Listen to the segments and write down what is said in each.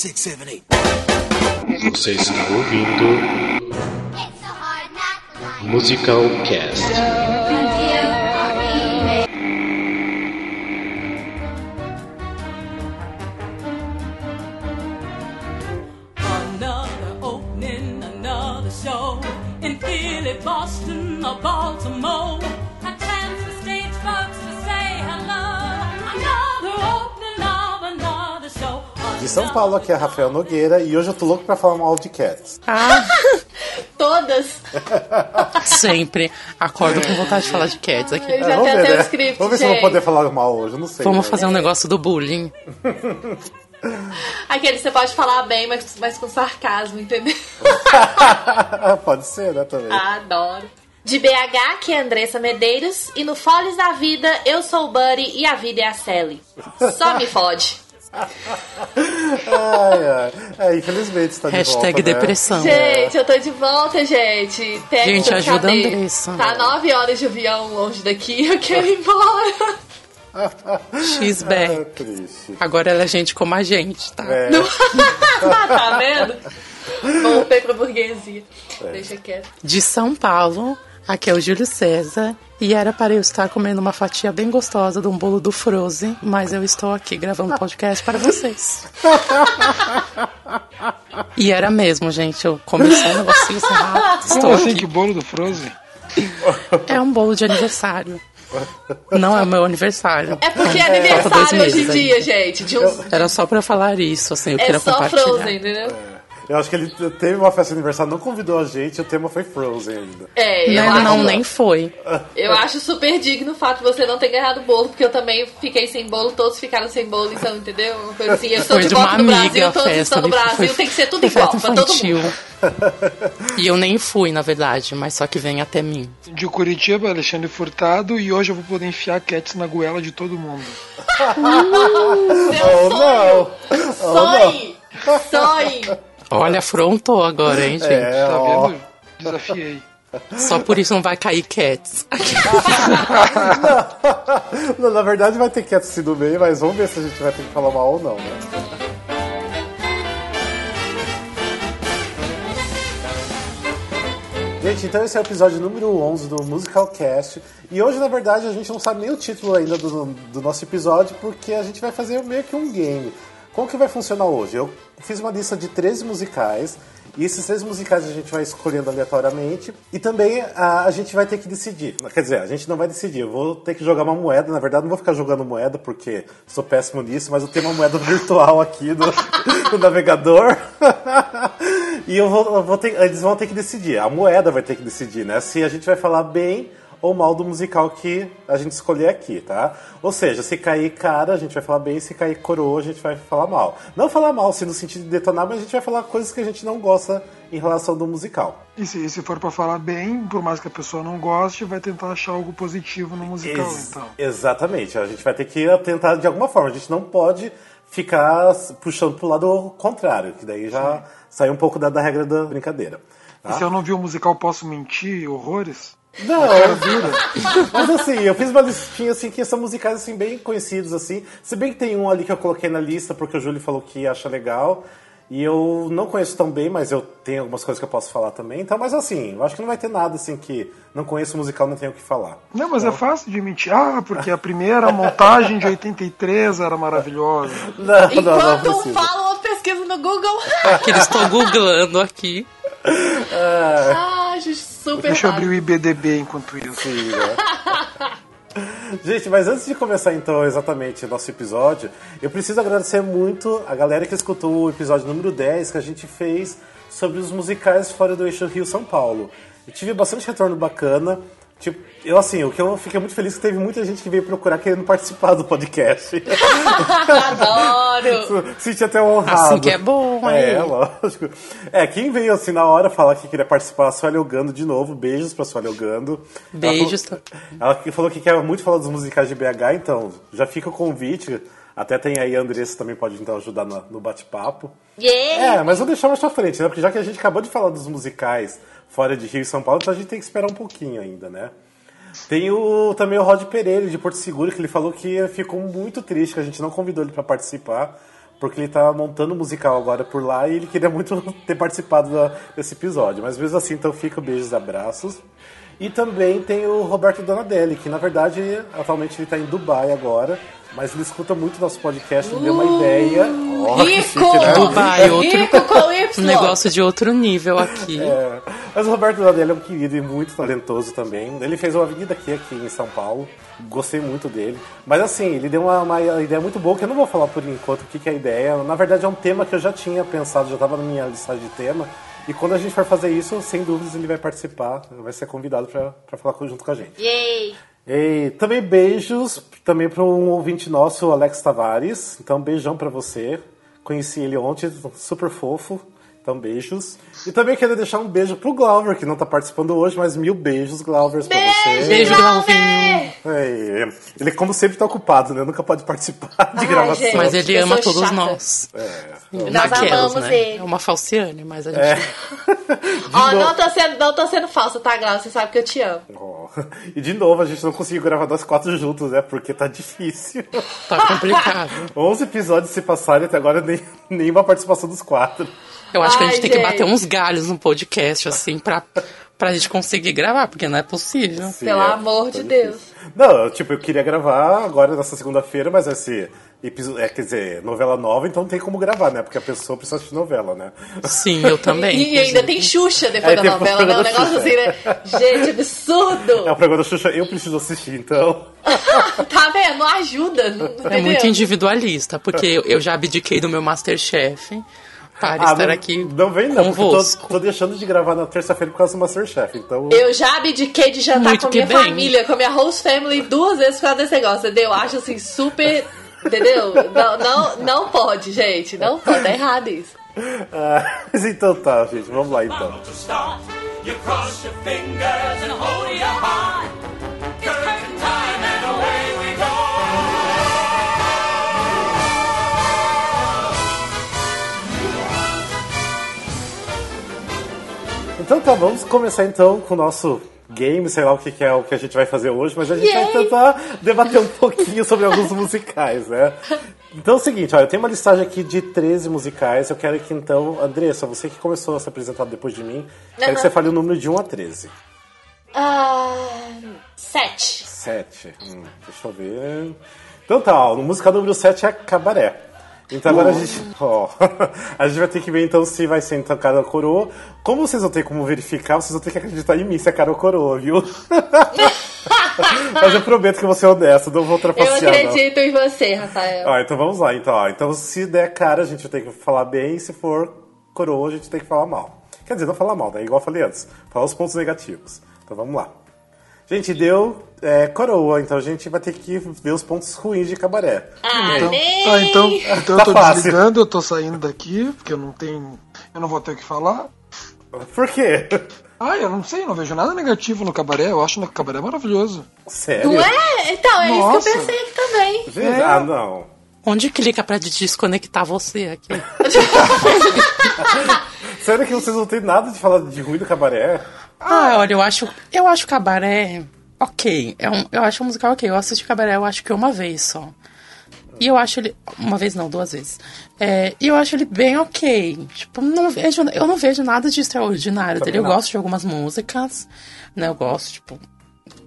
six, seven, eight. Você está ouvindo Musical Cast. São Paulo, aqui é Rafael Nogueira e hoje eu tô louco pra falar mal de Cats. Todas. Sempre. Acordo com vontade de falar de Cats aqui. Eu já vamos tenho ver, até o né? script, Vamos ver se eu vou poder falar mal hoje, eu não sei. Vamos né? fazer um negócio do bullying. Aquele você pode falar bem, mas, mas com sarcasmo, entendeu? Pode ser, né, também. Adoro. De BH, que é Andressa Medeiros. E no Foles da Vida, eu sou o Buddy e a vida é a Sally. Só me fode. Ai, ai. É, infelizmente está de Hashtag volta, né? depressão. Gente, eu tô de volta, gente. Pega Gente, ajuda a cadê? Andressa. Tá nove horas de avião longe daqui, eu quero ir embora. É back. triste. Agora ela é gente como a gente, tá? É. tá vendo? Voltei pra burguesia. É. Deixa quieto. De São Paulo, aqui é o Júlio César. E era para eu estar comendo uma fatia bem gostosa de um bolo do Frozen, mas eu estou aqui gravando podcast para vocês. E era mesmo, gente. Eu comecei um negocinho assim rápido. Como Estou assim aqui. que bolo do Frozen? É um bolo de aniversário. Não é o meu aniversário. É porque é aniversário hoje em dia, gente. De uns... Era só pra falar isso, assim, eu É queria só compartilhar. Frozen, entendeu? Eu acho que ele teve uma festa de aniversário, não convidou a gente, o tema foi Frozen ainda. É, eu Não, acho, não, nem foi. eu acho super digno o fato de você não ter ganhado o bolo, porque eu também fiquei sem bolo, todos ficaram sem bolo, então, entendeu? Uma coisa assim, eu estou Foi de de volta uma no amiga Brasil, todos festa. estão no foi- Brasil, foi- tem que ser tudo foi igual pra todo mundo. E eu nem fui, na verdade, mas só que vem até mim. De Curitiba, Alexandre Furtado, e hoje eu vou poder enfiar cats na goela de todo mundo. Oh, não! Sonhe! Sonhe! Olha, afrontou agora, hein, gente? É, Tá ó. vendo? Desafiei. Só por isso não vai cair Cats. Não, na verdade vai ter Cats assim no meio, mas vamos ver se a gente vai ter que falar mal ou não, né? Gente, então esse é o episódio número 11 do Musical Cast. E hoje, na verdade, a gente não sabe nem o título ainda do, do nosso episódio, porque a gente vai fazer meio que um game. Como que vai funcionar hoje? Eu fiz uma lista de 13 musicais, e esses 13 musicais a gente vai escolhendo aleatoriamente, e também a, a gente vai ter que decidir. Quer dizer, a gente não vai decidir, eu vou ter que jogar uma moeda. Na verdade, não vou ficar jogando moeda, porque sou péssimo nisso, mas eu tenho uma moeda virtual aqui no, no navegador. e eu vou, eu vou ter, eles vão ter que decidir. A moeda vai ter que decidir, né? Se a gente vai falar bem ou mal do musical que a gente escolher aqui, tá? Ou seja, se cair cara, a gente vai falar bem, se cair coroa, a gente vai falar mal. Não falar mal, sim, no sentido de detonar, mas a gente vai falar coisas que a gente não gosta em relação do musical. E se, se for pra falar bem, por mais que a pessoa não goste, vai tentar achar algo positivo no musical, Ex- então. Exatamente, a gente vai ter que tentar de alguma forma, a gente não pode ficar puxando pro lado contrário, que daí já sai um pouco da, da regra da brincadeira. E se eu não vi o musical, posso mentir horrores? Não, mas assim, eu fiz uma listinha assim que são musicais assim bem conhecidos assim. Se bem que tem um ali que eu coloquei na lista porque o Júlio falou que acha legal. E eu não conheço tão bem, mas eu tenho algumas coisas que eu posso falar também. Então, mas assim, eu acho que não vai ter nada assim que não conheço o musical, não tenho o que falar. Não, mas é fácil de mentir. Ah, porque a primeira montagem de 83 era maravilhosa. Não, não, não Enquanto um fala, outro pesquisa no Google. Que eles estão googlando aqui. ah, gente, super Deixa eu abrir o IBDB enquanto isso. Sim, né? Gente, mas antes de começar então exatamente o nosso episódio, eu preciso agradecer muito a galera que escutou o episódio número 10 que a gente fez sobre os musicais fora do eixo Rio-São Paulo. Eu tive bastante retorno bacana. Tipo, eu assim, o que eu fiquei muito feliz é que teve muita gente que veio procurar querendo participar do podcast. Adoro! Senti até honrado. Assim que é bom, É, aí. lógico. É, quem veio assim na hora falar que queria participar, a Sueli Ogando de novo. Beijos pra Sueli Ogando. Ela Beijos. falou- Ela que falou que quer muito falar dos musicais de BH, então já fica o convite. Até tem aí a Andressa também pode então ajudar no, no bate-papo. Yeah! É, mas vou deixar mais pra frente, né? Porque já que a gente acabou de falar dos musicais fora de Rio e São Paulo, então a gente tem que esperar um pouquinho ainda, né? Tem o, também o Rod Pereira, de Porto Seguro, que ele falou que ficou muito triste, que a gente não convidou ele pra participar, porque ele tá montando musical agora por lá e ele queria muito ter participado da- desse episódio. Mas mesmo assim, então fica beijos abraços. E também tem o Roberto Donadelli, que na verdade atualmente ele tá em Dubai agora, mas ele escuta muito nosso podcast, ele deu uma ideia. Ó, que Rico! chique, né? Dubai, outro- Rico com Y! Um negócio de outro nível aqui. É, mas o Roberto Donadelli é um querido e muito talentoso também. Ele fez uma avenida aqui, aqui em São Paulo. Gostei muito dele. Mas assim, ele deu uma, uma ideia muito boa, que eu não vou falar por enquanto o que, que é a ideia. Na verdade é um tema que eu já tinha pensado, já estava na minha listagem de tema. E quando a gente for fazer isso, sem dúvidas ele vai participar, vai ser convidado para falar junto com a gente. Yay! E também beijos também para um ouvinte nosso, o Alex Tavares. Então, beijão para você. Conheci ele ontem, super fofo. Então, beijos. E também quero deixar um beijo pro Glauber, que não tá participando hoje, mas mil beijos, Glauber, pra você. Beijo, Glauber! Glauvinho. É, ele, como sempre, tá ocupado, né? Nunca pode participar de Ai, gravação. gente. Mas ele ama todos chata. nós. Nós Naquelas, amamos né? ele. É uma falciane, mas a gente. É. Ó, não tô, sendo, não tô sendo falsa, tá, Glaucio? Você sabe que eu te amo. Ó, E de novo, a gente não conseguiu gravar nós quatro juntos, né? Porque tá difícil. Tá complicado. 11 episódios se passarem até agora, nem, nenhuma participação dos quatro. Eu acho que a Ai, gente tem que gente. bater uns galhos no podcast, assim, pra, pra gente conseguir gravar, porque não é possível. Sim, Pelo é, amor tá de difícil. Deus. Não, tipo, eu queria gravar agora nessa segunda-feira, mas vai ser episo- é, quer dizer, novela nova, então não tem como gravar, né? Porque a pessoa precisa assistir novela, né? Sim, eu também. E, e ainda tem Xuxa depois É, da novela, né? Um negócio assim, né? Gente, absurdo! É o programa da Xuxa, eu preciso assistir, então. Tá vendo? Não ajuda. Não, É entendeu? muito individualista, porque eu, já abdiquei do meu Masterchef para estar Ah, não, aqui não vem não, porque eu convosco. tô, tô deixando de gravar na terça-feira por causa do Masterchef, então... Eu já abdiquei de jantar Muito com minha bem. família, com a minha host family duas vezes por causa desse negócio, entendeu? Eu acho assim, super. Entendeu? Não, não, não pode, gente. Não pode. É errado isso. Ah, mas então tá, gente, vamos lá então. You cross your fingers and hold your heart. It's curtain time and away we go. Então tá, vamos começar então com o nosso game, sei lá o que, que é o que a gente vai fazer hoje, mas a gente vai Yay! tentar debater um pouquinho sobre alguns musicais, né? Então é o seguinte, olha, eu tenho uma listagem aqui de 13 musicais, eu quero que então, Andressa, você que começou a se apresentar depois de mim, quero que você fale o número de 1 a 13. Ah. Sete. 7. Hum, deixa eu ver. Então tá, ó, no musical número 7 é Cabaré. Então agora a gente, ó, a gente vai ter que ver então se vai ser então cara ou coroa. Como vocês não têm como verificar, vocês vão ter que acreditar em mim se é cara ou coroa, viu? Mas eu prometo que eu vou ser honesto, não vou Eu trapacear. não. acredito em você, Rafael. Ó, então vamos lá, então, ó. Então se der cara, a gente tem que falar bem, se for coroa, a gente tem que falar mal. Quer dizer, não falar mal, né? Igual eu falei antes. Falar os pontos negativos. Então vamos lá. Gente, deu é, coroa, então a gente vai ter que ver os pontos ruins de cabaré. Ah, Então, tá, então, então Tá eu tô fácil. desligando, eu tô saindo daqui, porque eu não tenho. Eu não vou ter o que falar. Por quê? Ah, eu não sei, eu não vejo nada negativo no cabaré. Eu acho que o cabaré é maravilhoso. Sério? Não é? Então, é Nossa. isso que eu pensei aqui também. Gente, Ah, não. Onde clica pra desconectar você aqui? Sério que vocês não têm nada de falar de ruim do cabaré? Ah, olha, eu acho, eu acho cabaré ok. É um, eu acho um musical ok. Eu assisti cabaré, eu acho que uma vez só. E eu acho ele. Uma vez não, duas vezes. É, e eu acho ele bem ok. Tipo, não vejo, eu não vejo nada de extraordinário Também dele. Eu não. gosto de algumas músicas, né? Eu gosto, tipo,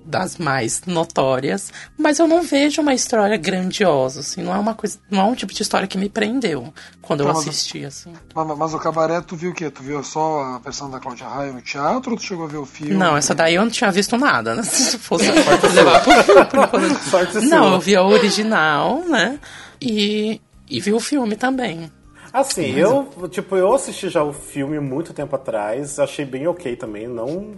das mais notórias. Mas eu não vejo uma história grandiosa, assim. Não é uma coisa. Não é um tipo de história que me prendeu quando eu Tá, mas- assisti, assim. Mas, mas o cabaré, tu viu o quê? Tu viu só a versão da Cláudia Raia no teatro ou tu chegou a ver o filme? Não, essa daí eu não tinha visto nada, né? Se fosse levar pro filme. por enquanto. Sorte Não, sua. eu vi a original, né? E, e vi o filme também. Assim, eu, tipo, eu assisti já o filme muito tempo atrás, achei bem ok também, não,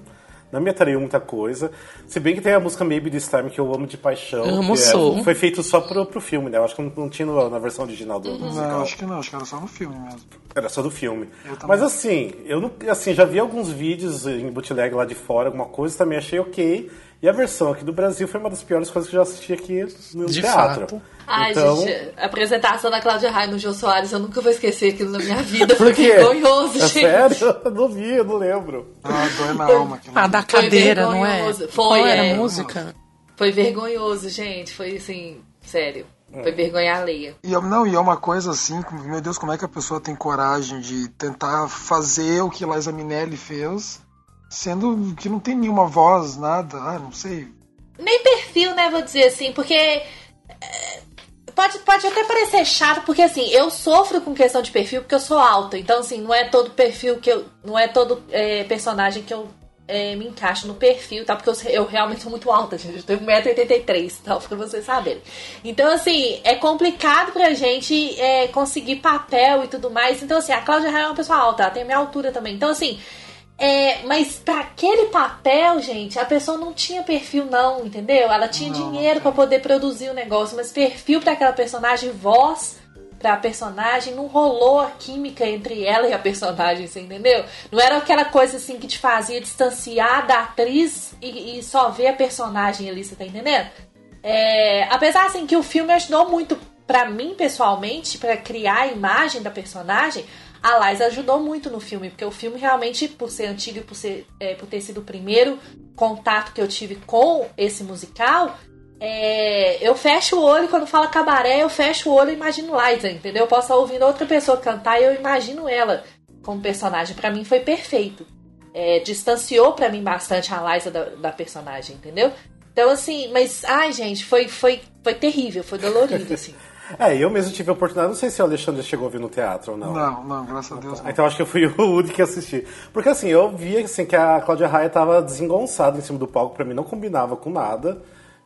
não me atraiu muita coisa. Se bem que tem a música Maybe This Time que eu amo de paixão. Amo, que é- sou. foi feito só pro, pro filme, né? Eu acho que não, não tinha no- na versão original do, do Não, musical. acho que não, acho que era só no filme mesmo. Era só do filme. Mas assim, eu não, assim, já vi alguns vídeos em bootleg lá de fora, alguma coisa, também achei ok. E a versão aqui do Brasil foi uma das piores coisas que eu já assisti aqui no De teatro. fato. Ai, então, gente, a apresentação da Cláudia Raia no Jô Soares, eu nunca vou esquecer aquilo na minha vida. por Foi quê? vergonhoso, é gente. sério? Eu não vi, eu não lembro. Ah, dói na alma. Ah, da Foi cadeira, não é? vergonhoso. Qual Foi, era é. a música? Foi vergonhoso, gente. Foi assim, sério. Foi vergonha alheia. E, é- não, e é uma coisa assim, meu Deus, como é que a pessoa tem coragem de tentar fazer o que Liza Minelli fez, sendo que não tem nenhuma voz, nada, ah, não sei. Nem perfil, né, vou dizer assim, porque. é, Pode, pode até parecer chato, porque assim, eu sofro com questão de perfil porque eu sou alta. Então, assim, não é todo perfil que eu. Não é todo é, personagem que eu é, me encaixo no perfil, tá? Porque eu, eu realmente sou muito alta, gente. Eu tenho 1,83m, tá? Pra vocês saberem. Então, assim, é complicado pra gente é, conseguir papel e tudo mais. Então, assim, a Cláudia Raia é uma pessoa alta, ela tem a minha altura também. Então, assim. É, mas pra aquele papel, gente, a pessoa não tinha perfil, não, entendeu? Ela tinha dinheiro pra poder produzir o negócio, mas perfil pra aquela personagem, voz pra personagem, não rolou a química entre ela e a personagem, você entendeu? Não era aquela coisa assim que te fazia distanciar da atriz e, e só ver a personagem ali, você tá entendendo? É, apesar assim que o filme ajudou muito pra mim pessoalmente pra criar a imagem da personagem, a Liza ajudou muito no filme, porque o filme realmente, por ser antigo e por, ser, é, por ter sido o primeiro contato que eu tive com esse musical, é, eu fecho o olho quando fala cabaré, eu fecho o olho e imagino Liza, entendeu? Eu posso estar ouvindo outra pessoa cantar e eu imagino ela como personagem. Pra mim foi perfeito. É, distanciou pra mim bastante a Liza da, da personagem, entendeu? Então, assim, mas, ai, gente, foi, foi, foi terrível, foi dolorido, assim. É, eu mesmo tive a oportunidade, não sei se o Alexandre chegou a ver no teatro ou não. Não, não, graças a Deus. Não. Então acho que eu fui o único que assisti. Porque assim, eu via assim, que a Cláudia Raia tava desengonçada em cima do palco, pra mim não combinava com nada.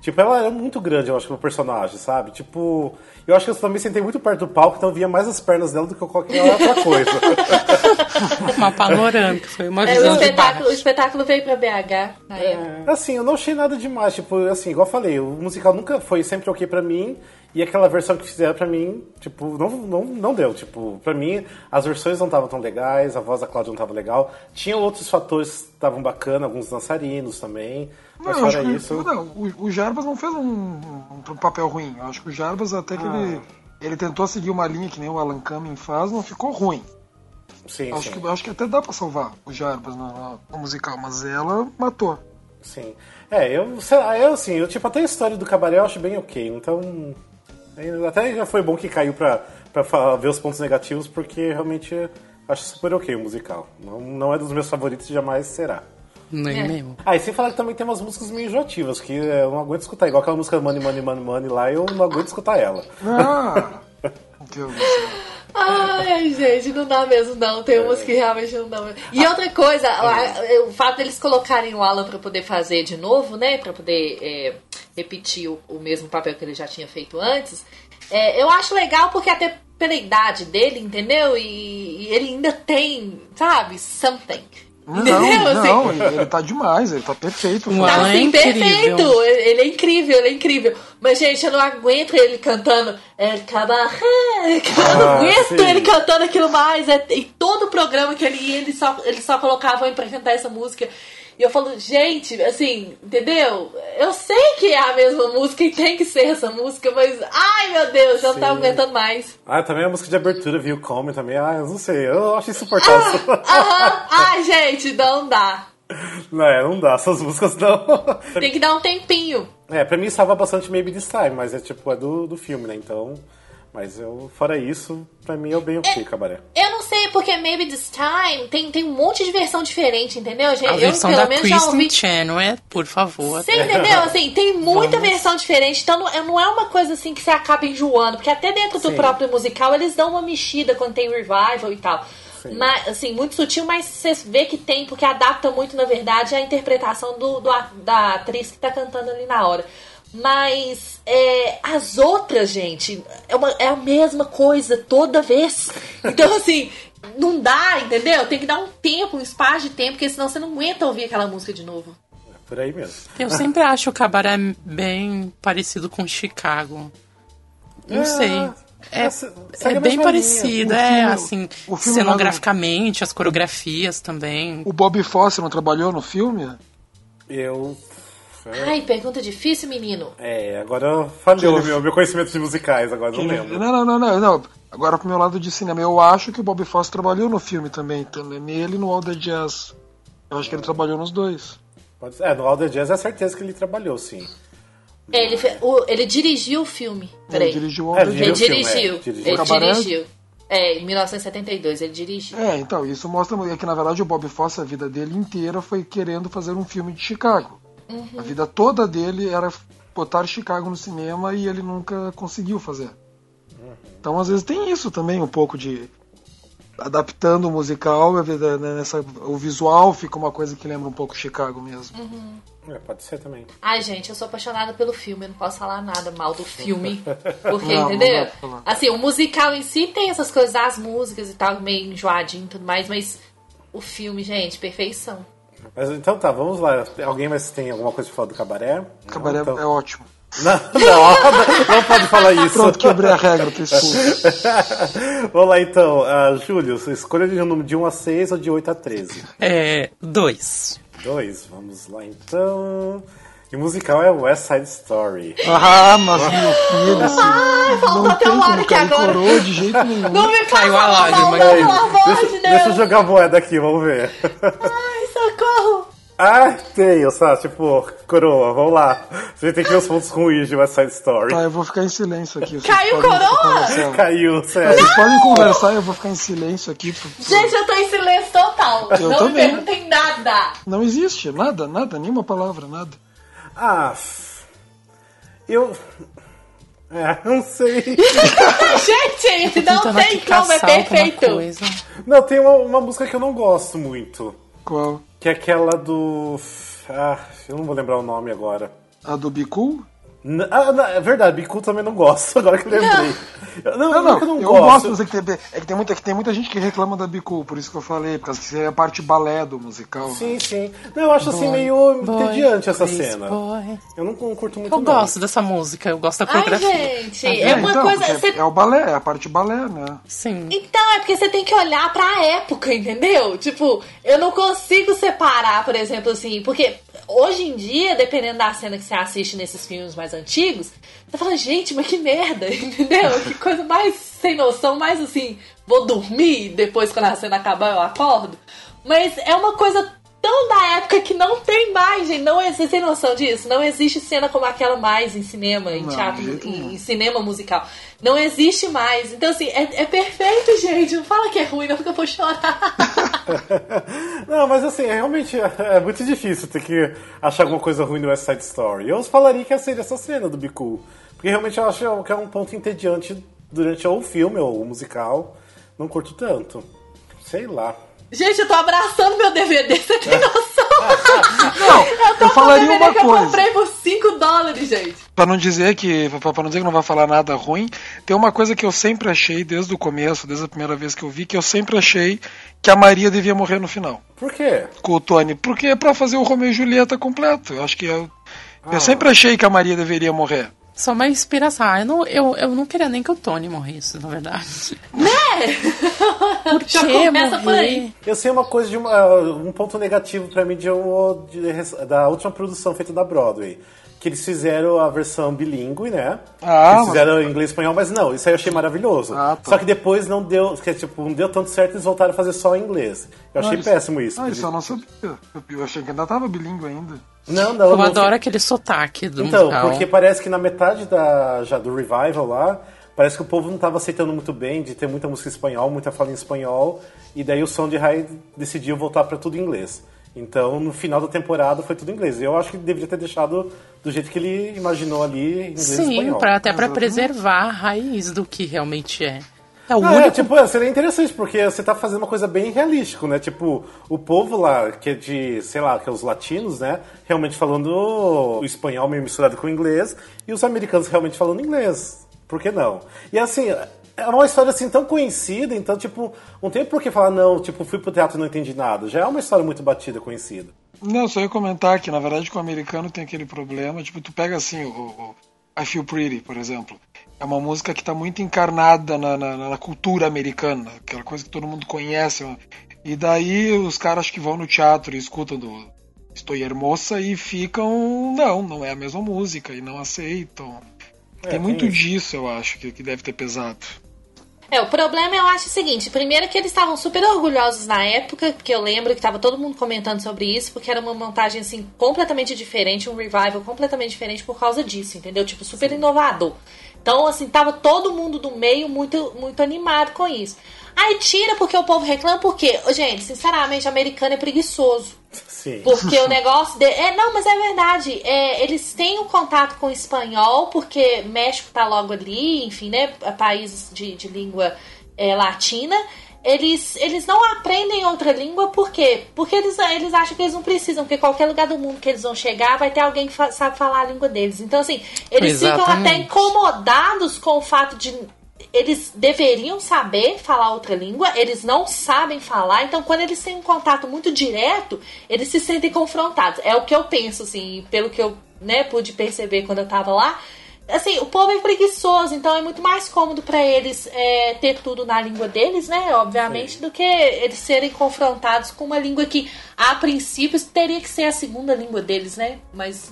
Tipo, ela era muito grande, eu acho, pro personagem, sabe? Tipo, eu acho que eu também sentei muito perto do palco, então eu via mais as pernas dela do que qualquer outra coisa. Uma panorâmica, foi uma É, o, visão de espetáculo, o espetáculo veio pra BH na época. assim, eu não achei nada demais, tipo, assim, igual eu falei, o musical nunca foi sempre ok pra mim, e aquela versão que fizeram pra mim, tipo, não, não, não deu. Tipo, pra mim, as versões não estavam tão legais, a voz da Cláudia não tava legal. Tinha outros fatores que estavam bacana, alguns dançarinos também. Mas Não, eu acho fora que, isso. não, o, o Jarbas não fez um, um papel ruim. Eu acho que o Jarbas até que ele, ele tentou seguir uma linha que nem o Alan Cumming faz, não ficou ruim. Sim, Acho sim. que, acho que até dá pra salvar o Jarbas no, no musical, mas ela matou. Sim. É, eu, sei lá, eu assim, eu tipo, até a história do cabaré eu acho bem ok. Então. Até já foi bom que caiu pra, pra fa- ver os pontos negativos, porque realmente acho super ok o musical. Não, não é dos meus favoritos jamais será. Nem É. mesmo. Ah, e sem falar que também tem umas músicas meio enjoativas, que eu não aguento escutar. Igual aquela música Money, Money, Money, Money lá, eu não aguento escutar ela. Ah! Deus do céu. Ai, gente, não dá mesmo, não. Tem umas que realmente não dá mesmo. E outra coisa, a- o fato deles colocarem o Alan pra poder fazer de novo, né? Pra poder é, repetir o, o mesmo papel que ele já tinha feito antes, é, eu acho legal porque até pela idade dele, entendeu? E, e ele ainda tem, sabe, something. Não, Entendeu? Assim, não, ele, ele tá demais, ele tá perfeito. Tá é assim, incrível. perfeito. Ele é incrível, ele é incrível. Mas, gente, eu não aguento ele cantando. É cabaré. Eu não Ah, aguento sim. ele cantando aquilo mais. É, e todo programa que ele ia, ele só, ele só colocava pra cantar essa música. E eu falo, gente, assim, entendeu? Eu sei que é a mesma música e tem que ser essa música, mas, ai meu Deus, eu não tava Sim. aguentando mais. Ah, também a música de abertura, viu? Come também. Ah, eu não sei, eu acho insuportável. Aham, ai, gente, não dá. não, é, não dá, essas músicas não. Tem que dar um tempinho. É, pra mim salva bastante Maybe This Time, mas é tipo, é do, do filme, né? Então. Mas eu, fora isso, pra mim é bem ok, cabaré. Eu não sei, porque Maybe This Time tem, tem um monte de versão diferente, entendeu? gente? A eu, versão pelo da menos, já ouvi. Kristen Chenoweth, por favor. Você entendeu? Assim, tem muita versão diferente, então não, é- não é uma coisa assim que você acaba enjoando, porque até dentro do Sim. próprio musical eles dão uma mexida quando tem revival e tal. Sim. Mas, assim, muito sutil, mas você vê que tem, porque adapta muito, na verdade, a interpretação do, do da atriz que tá cantando ali na hora. Mas é, as outras, gente, é, uma- é a mesma coisa toda vez. Então, assim, não dá, entendeu? Tem que dar um tempo, um espaço de tempo, porque senão você não aguenta ouvir aquela música de novo. É por aí mesmo. Eu sempre acho o cabaré bem parecido com Chicago. Não É, sei. É, é, segue a é bem parecido. O é filme- assim, o cenograficamente, as coreografias também. O Bob Fosse não trabalhou no filme? Eu. Ai, pergunta difícil, menino. É, agora falhou o meu, meu conhecimento de musicais, agora não lembro. Não, não, não, não. Agora pro meu lado de cinema, eu acho que o Bob Fosse trabalhou no filme também, também nele e no All the Jazz. Eu acho que ele trabalhou nos dois. Pode ser. É, no All the Jazz é certeza que ele trabalhou, sim. Ele, fe- o- ele dirigiu o filme. Ele Peraí. dirigiu É, Ele o filme, dirigiu. é, dirigiu. Ele dirigiu. É, em 1972 ele dirigiu. É, então, isso mostra é que na verdade o Bob Fosse, a vida dele inteira foi querendo fazer um filme de Chicago. A vida toda dele era botar Chicago no cinema e ele nunca conseguiu fazer. Então, às vezes tem isso também, um pouco de adaptando o musical, né, nessa, o visual fica uma coisa que lembra um pouco Chicago mesmo. É, pode ser também. Ai, gente, eu sou apaixonada pelo filme, eu não posso falar nada mal do filme. Porque, Não, não entendeu? falar. Assim, o musical em si tem essas coisas das músicas e tal, meio enjoadinho e tudo mais, mas o filme, gente, perfeição. Mas então tá, vamos lá. Alguém mais tem alguma coisa pra falar do cabaré? Cabaré Não, então- é ótimo. Não, não, não pode falar isso. Pronto, quebrei a regra, tô. Vamos lá então, uh, Júlio, escolha de um número de 1 a 6 ou de 8 a 13? É. Dois. 2, vamos lá então. E o musical é West Side Story. Ah, mas meu filho, assim, faltou tem Eric cair agora. coroa de jeito nenhum. Não me Caiu faça a lágrima, não, caiu. pelo amor Deixa, de deixa eu Deus. jogar a moeda aqui, vamos ver. Ai, socorro. Ah, tenho, sabe? Tipo, coroa, vamos lá. Você tem que ver os pontos ruins de West Side Story. Tá, eu vou ficar em silêncio aqui. Caiu coroa? Caiu, sério. Vocês podem conversar, eu vou ficar em silêncio aqui. Gente, eu tô em silêncio total. Eu não também. me perguntem nada. Não existe, nada, nada, nenhuma palavra, nada. Ah, eu. É, não sei. Gente, não tem como, é perfeito. Não, tem uma, uma música que eu não gosto muito. Qual? Que é aquela do. Ah, eu não vou lembrar o nome agora. A do Bicu? Ah, não, é verdade, Bicu também não gosto, agora que eu lembrei. Não, Não, não, não, eu não eu gosto. gosto, mas é que, tem, é que tem, muita, que tem muita gente que reclama da Bicu, por isso que eu falei, porque seria a parte balé do musical. Sim, sim. Não, eu acho assim Boy, meio boy, entediante essa cena. boy. Eu não, curto muito Eu não. gosto dessa música, eu gosto da Ai, coreografia. gente, É, é uma então, coisa. É o balé, é a parte balé, né? Sim. Então, é porque você tem que olhar pra época, entendeu? Tipo, eu não consigo separar, por exemplo, assim, porque hoje em dia, dependendo da cena que você assiste nesses filmes mais antigos, você fala, gente, mas que merda, entendeu? Que coisa mais sem noção, mais assim, vou dormir, depois quando a cena acabar eu acordo. Mas é uma coisa tão da época que não tem mais, gente. Não existe, vocês têm noção disso? Não existe cena como aquela mais em cinema, em Não, teatro, em, em cinema musical. Não existe mais. Então, assim, é, é perfeito, gente. Não fala que é ruim, não, porque eu vou chorar. Não, mas assim, realmente é é muito difícil ter que achar alguma coisa ruim no West Side Story. Eu falaria que seria essa cena do Bicu. Porque realmente eu acho que é um ponto entediante durante ou o filme ou o musical. Não curto tanto. Sei lá. gente, eu tô abraçando meu DVD, você tem noção? Não, eu tô eu falaria um DVD uma que eu coisa. comprei por 5 dólares, gente. Pra não dizer que pra pra não dizer que não vai falar nada ruim, tem uma coisa que eu sempre achei desde o começo, desde a primeira vez que eu vi, que eu sempre achei que a Maria devia morrer no final. Por quê? Com o Tony, porque é pra fazer o Romeu e Julieta completo. Eu acho que eu, Ah. eu sempre achei que a Maria deveria morrer. Só uma inspiração. Ah, Eu não, eu, eu não queria nem que o Tony morresse, na verdade. Por Já que começa por aí. Eu sei uma coisa de uma- um ponto negativo pra mim de um, de- da última produção feita da Broadway. Que eles fizeram a versão bilíngue, né? Ah, eles fizeram em inglês e espanhol, mas não, isso aí eu achei maravilhoso. Ah, tá. Só que depois não deu, que, tipo, não deu tanto certo eles voltaram a fazer só em inglês. Eu achei isso- péssimo isso. Ah, isso eu não sabia. Eu, eu achei que ainda tava bilíngue ainda. Não, não, Eu não adoro aquele sotaque do Então, musical. porque parece que na metade da, já do revival lá, parece que o povo não estava aceitando muito bem de ter muita música em espanhol, muita fala em espanhol, e daí o Sondheim decidiu voltar para tudo em inglês. Então, no final da temporada foi tudo em inglês. Eu acho que deveria ter deixado do jeito que ele imaginou ali, em inglês e Sim, espanhol. pra, até pra Exatamente. preservar a raiz do que realmente é. É o Ah, é, único. tipo, é, seria interessante, porque você tá fazendo uma coisa bem realística, né? Tipo, o povo lá, que é de, sei lá, que é os latinos, né? Realmente falando o espanhol meio misturado com o inglês, e os americanos realmente falando inglês. Por que não? E assim, é uma história assim tão conhecida, então, tipo, não tem por que falar, não, tipo, fui pro teatro e não entendi nada. Já é uma história muito batida, conhecida. Não, só ia comentar que, na verdade, com o americano tem aquele problema. Tipo, tu pega assim o, o I Feel Pretty, por exemplo. É uma música que tá muito encarnada na, na, na cultura americana, aquela coisa que todo mundo conhece. E daí os caras que vão no teatro e escutam do Estou Hermosa e ficam. Não, não é a mesma música e não aceitam. É, tem muito isso. disso, eu acho, que, que deve ter pesado. É, o problema eu acho o seguinte: primeiro que eles estavam super orgulhosos na época, porque eu lembro que tava todo mundo comentando sobre isso, porque era uma montagem assim completamente diferente, um revival completamente diferente por causa disso, entendeu? Tipo, super inovador. Então, assim, tava todo mundo do meio muito, muito animado com isso. Aí tira porque o povo reclama, porque, gente, sinceramente, americano é preguiçoso. Sim. Porque o negócio de... É, não, mas é verdade. É, eles têm um contato com o espanhol, porque México tá logo ali, enfim, né? Países de, de língua é, latina. Eles, eles não aprendem outra língua, por quê? Porque eles, eles acham que eles não precisam, porque qualquer lugar do mundo que eles vão chegar vai ter alguém que fa- sabe falar a língua deles. Então, assim, eles ficam até Exatamente. incomodados com o fato de eles deveriam saber falar outra língua, eles não sabem falar, então quando eles têm um contato muito direto, eles se sentem confrontados. É o que eu penso, assim, pelo que eu né, pude perceber quando eu tava lá. Assim, o povo é preguiçoso, então é muito mais cômodo pra eles é, ter tudo na língua deles, né? Obviamente, do que eles serem confrontados com uma língua que, a princípio, teria que ser a segunda língua deles, né? Mas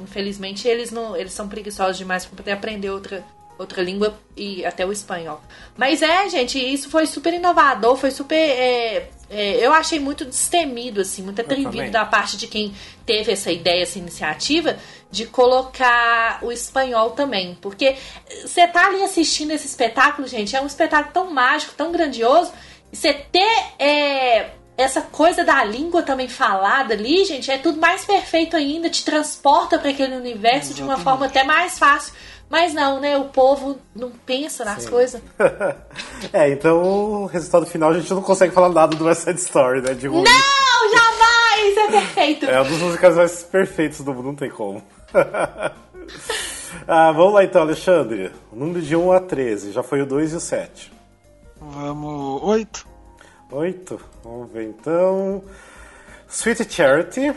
infelizmente eles não, eles são preguiçosos demais pra poder aprender outra outra língua e até o espanhol. Mas é, gente, isso foi super inovador, foi super. é, é, eu achei muito destemido, assim, muito atrevido da parte de quem teve essa ideia, essa iniciativa, de colocar o espanhol também. Porque você tá ali assistindo esse espetáculo, gente, é um espetáculo tão mágico, tão grandioso, e você ter. é, essa coisa da língua também falada ali, gente, é tudo mais perfeito ainda, te transporta para aquele universo de uma forma até mais fácil. Mas não, né? O povo não pensa nas coisas. é, então o resultado final a gente não consegue falar nada do West Side Story, né? De ruim. Não, jamais! É perfeito! É um dos musicais mais perfeitos do mundo, não tem como. ah, vamos lá então, Alexandre. O número de 1 a 13, já foi o 2 e o 7. Vamos. Oito. 8, vamos ver então. Sweet Charity.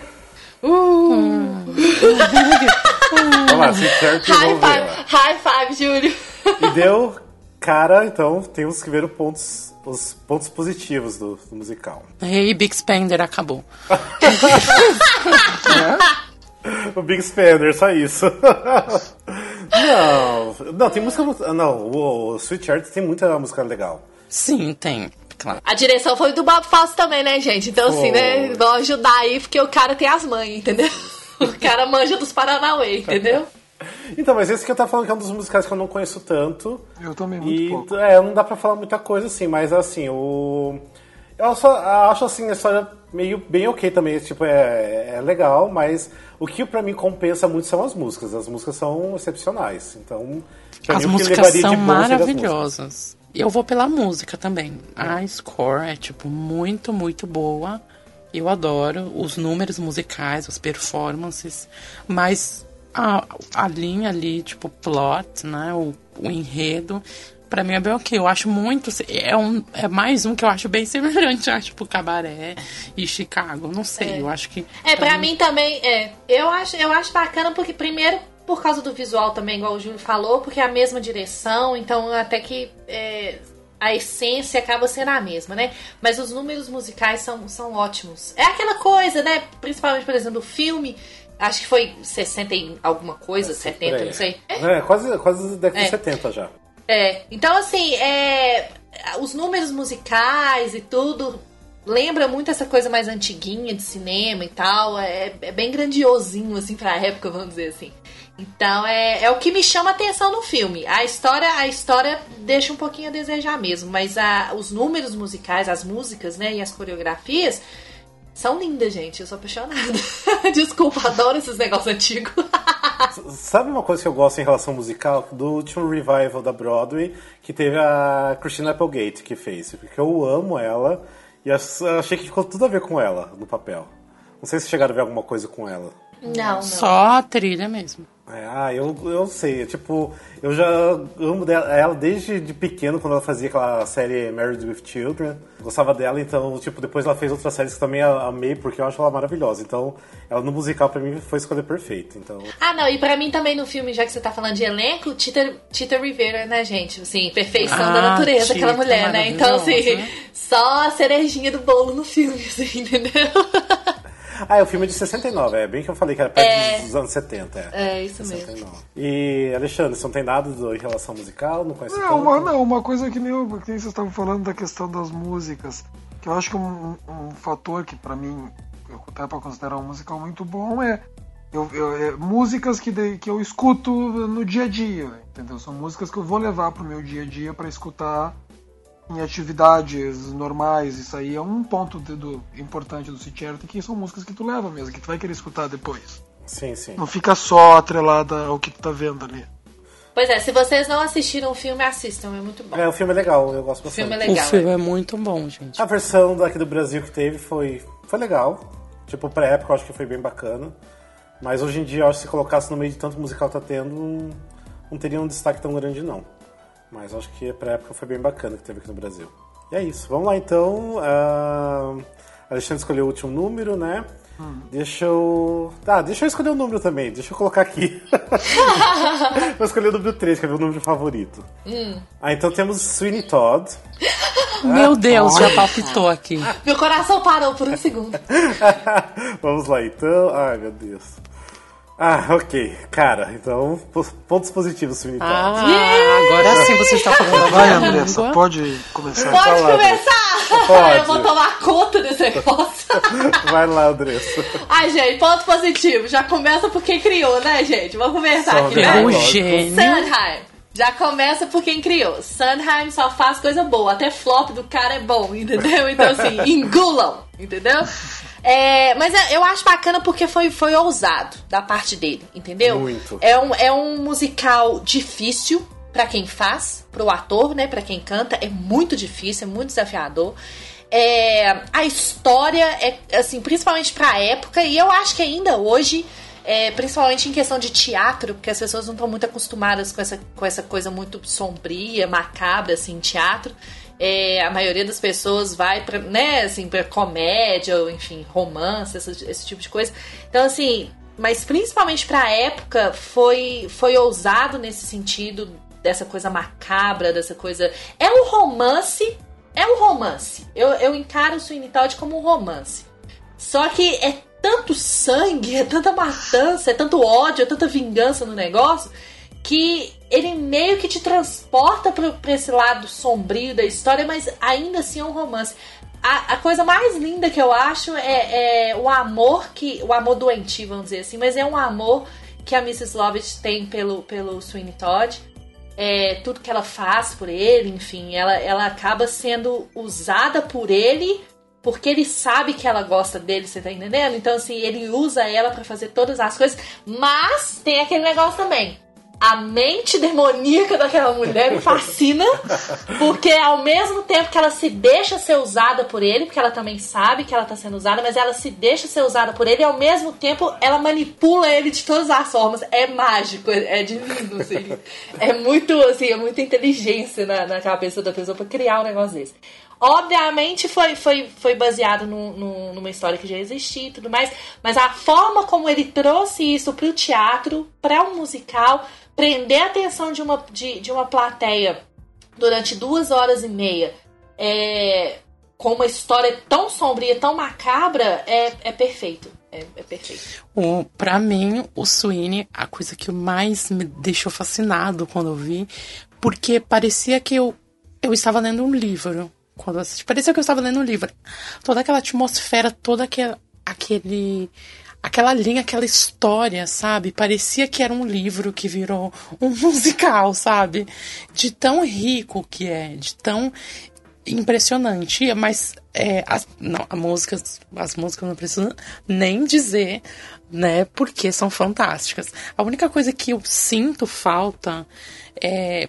Vamos lá, Sweet Charity, High vamos ver. five, lá. high five, Júlio. E deu cara, então temos que ver os pontos, os pontos positivos do, do musical. Hey, Big Spender acabou. O Big Spender, só isso. não, não, tem música. mu- Não, o, Sweet Charity tem muita música legal. Sim, tem. Claro. A direção foi do Bob Fosse também, né, gente? Então, assim, né? Foi. Vão ajudar aí, porque o cara tem as mães, entendeu? O cara manja dos Paranauê, entendeu? Então, mas esse que eu tava falando que é um dos musicais que eu não conheço tanto. Eu também, muito E pouco. é, não dá pra falar muita coisa assim, mas assim, o. Eu só acho assim a história meio bem ok também, tipo, é, é legal, mas o que pra mim compensa muito são as músicas. As músicas são excepcionais. Então, As mim, o que músicas são as músicas. maravilhosas. Eu vou pela música também. A score é, tipo, muito, muito boa. Eu adoro os números musicais, as performances. Mas a, a linha ali, tipo, plot, né? O, o enredo, pra mim é bem ok. Eu acho muito. É, um, é mais um que eu acho bem semelhante, acho, tipo, Cabaré e Chicago. Não sei, eu acho que. É, pra mim também, é. Eu acho, eu acho bacana porque, primeiro, por causa do visual também, igual o Júlio falou, porque é a mesma direção, então até que é, a essência acaba sendo a mesma, né? Mas os números musicais são, são ótimos. É aquela coisa, né? Principalmente, por exemplo, o filme, acho que foi 60 e alguma coisa, 70, Por aí. não sei. É, quase, quase década de É. 70 já. É, então assim, é, os números musicais e tudo lembra muito essa coisa mais antiguinha de cinema e tal. É, é bem grandiosinho, assim, pra época, vamos dizer assim. Então é, é o que me chama a atenção no filme. A história, a história deixa um pouquinho a desejar mesmo, mas a, os números musicais, as músicas, né, e as coreografias são lindas, gente. Eu sou apaixonada. Desculpa, adoro esses negócios antigos. Sabe uma coisa que eu gosto em relação ao musical? Do último revival da Broadway, que teve a Christina Applegate que fez. Porque eu amo ela e ach- achei que ficou tudo a ver com ela no papel. Não sei se chegaram a ver alguma coisa com ela. Não, não. Só a trilha mesmo. É, ah, eu, eu sei, tipo, eu já amo dela- ela desde de pequeno, quando ela fazia aquela série Married with Children. Gostava dela, então, tipo, depois ela fez outras séries que também amei, porque eu acho ela maravilhosa. Então, ela no musical pra mim foi a escolha perfeita. Então, Ah, não, e pra mim também no filme, já que você tá falando de elenco, Tita, Tita Rivera, né, gente? Assim, perfeição da Ah, natureza, Tita, aquela mulher, né? Então, assim, só a cerejinha do bolo no filme, assim, entendeu? Ah, é, o filme de 69, é bem que eu falei que era perto É. dos anos 70. É, É, isso mesmo. 69. E, Alexandre, você não tem nada do- em relação musical? Não conhece Não, uma, não, uma coisa que nem, eu- que nem vocês estavam falando da questão das músicas, que eu acho que um, um fator que pra mim, eu até pra considerar um musical muito bom é, eu, eu- é músicas que, de- que eu escuto no dia a dia, entendeu? São músicas que eu vou levar pro meu dia a dia pra escutar em atividades normais. Isso aí é um ponto de- do, importante do Citierte, que são músicas que tu leva mesmo, que tu vai querer escutar depois. Sim, sim. Não fica só atrelada ao que tu tá vendo ali. Pois é, se vocês não assistiram o filme, assistam, é muito bom. É, o filme é legal, eu gosto O bastante. filme é O legal. filme é. é muito bom, gente. A versão daqui do Brasil que teve foi, foi legal. Tipo, pra época eu acho que foi bem bacana. Mas hoje em dia, eu acho que se colocasse no meio de tanto musical tá tendo, não, não teria um destaque tão grande, não. Mas acho que pra época foi bem bacana que teve aqui no Brasil. E é isso. Vamos lá então. Ah, Alexandre escolheu o último número, né? Deixa eu. Ah, deixa eu escolher o número também. Deixa eu colocar aqui. Vou escolher o número 3, que é o meu número favorito. Ah, então temos Sweeney Todd. Meu Deus, já palpitou aqui. Meu coração parou por um segundo. Vamos lá então. Ai meu Deus. Ah, ok. Cara, então, po- pontos positivos, Sweeney Todd. Ah, agora sim você está falando Vai, a Andressa, pode começar. Pode Fala, começar! Pode. Eu vou tomar conta desse negócio. Vai lá, Andressa. Ai, gente, ponto positivo. Já começa por quem criou, né, gente? Vamos conversar Só aqui, né? O gênio. Sondheim. Já começa por quem criou. Sondheim só faz coisa boa. Até flop do cara é bom, entendeu? Então, assim, engulam, entendeu? É, mas é- eu acho bacana porque foi, foi ousado da parte dele, entendeu? Muito. É um, é um musical difícil pra quem faz, pro ator, né? Pra quem canta. É muito difícil, é muito desafiador. É, a história é, assim, principalmente pra época, e eu acho que ainda hoje, é, principalmente em questão de teatro, porque as pessoas não estão muito acostumadas com essa, com essa coisa muito sombria, macabra, assim, teatro. É, a maioria das pessoas vai pra, né, assim, pra comédia, ou enfim, romance, esse, esse tipo de coisa. Então, assim, mas principalmente pra época, foi, foi ousado nesse sentido dessa coisa macabra, dessa coisa. É um romance. É um romance. Eu, eu encaro o Sweeney Todd como um romance. Só que é tanto sangue, é tanta matança, é tanto ódio, é tanta vingança no negócio que ele meio que te transporta pra, esse lado sombrio da história, mas ainda assim é um romance. A, a coisa mais linda que eu acho é, é o amor que. O amor doentio, vamos dizer assim, mas é um amor que a Mrs. Lovett tem pelo, pelo Sweeney Todd. É, tudo que ela faz por ele, enfim, ela, ela acaba sendo usada por ele porque ele sabe que ela gosta dele, você tá entendendo? Então, assim, ele usa ela pra fazer todas as coisas, mas tem aquele negócio também. A mente demoníaca daquela mulher me fascina, porque ao mesmo tempo que ela se deixa ser usada por ele, porque ela também sabe que ela tá sendo usada, mas ela se deixa ser usada por ele e ao mesmo tempo ela manipula ele de todas as formas. É mágico, é divino, assim. É muito, assim, é muita inteligência na, na cabeça da pessoa pra criar um negócio desse. Obviamente foi, foi, foi baseado num- num- numa história que já existia e tudo mais, mas a forma como ele trouxe isso pro teatro, para um musical, prender a atenção de uma, de, de uma plateia durante duas horas e meia, é, com uma história tão sombria, tão macabra, é, é perfeito. É, é perfeito. O, pra mim, o Sweeney, a coisa que mais me deixou fascinado quando eu vi, porque parecia que eu, eu estava lendo um livro. Quando assisti, parecia que eu estava lendo um livro. Toda aquela atmosfera, toda aquela, aquele, aquela linha, aquela história, sabe? Parecia que era um livro que virou um musical, sabe? De tão rico que é, de tão impressionante, mas é, as, não, a música, as músicas não preciso nem dizer, né, porque são fantásticas. A única coisa que eu sinto falta é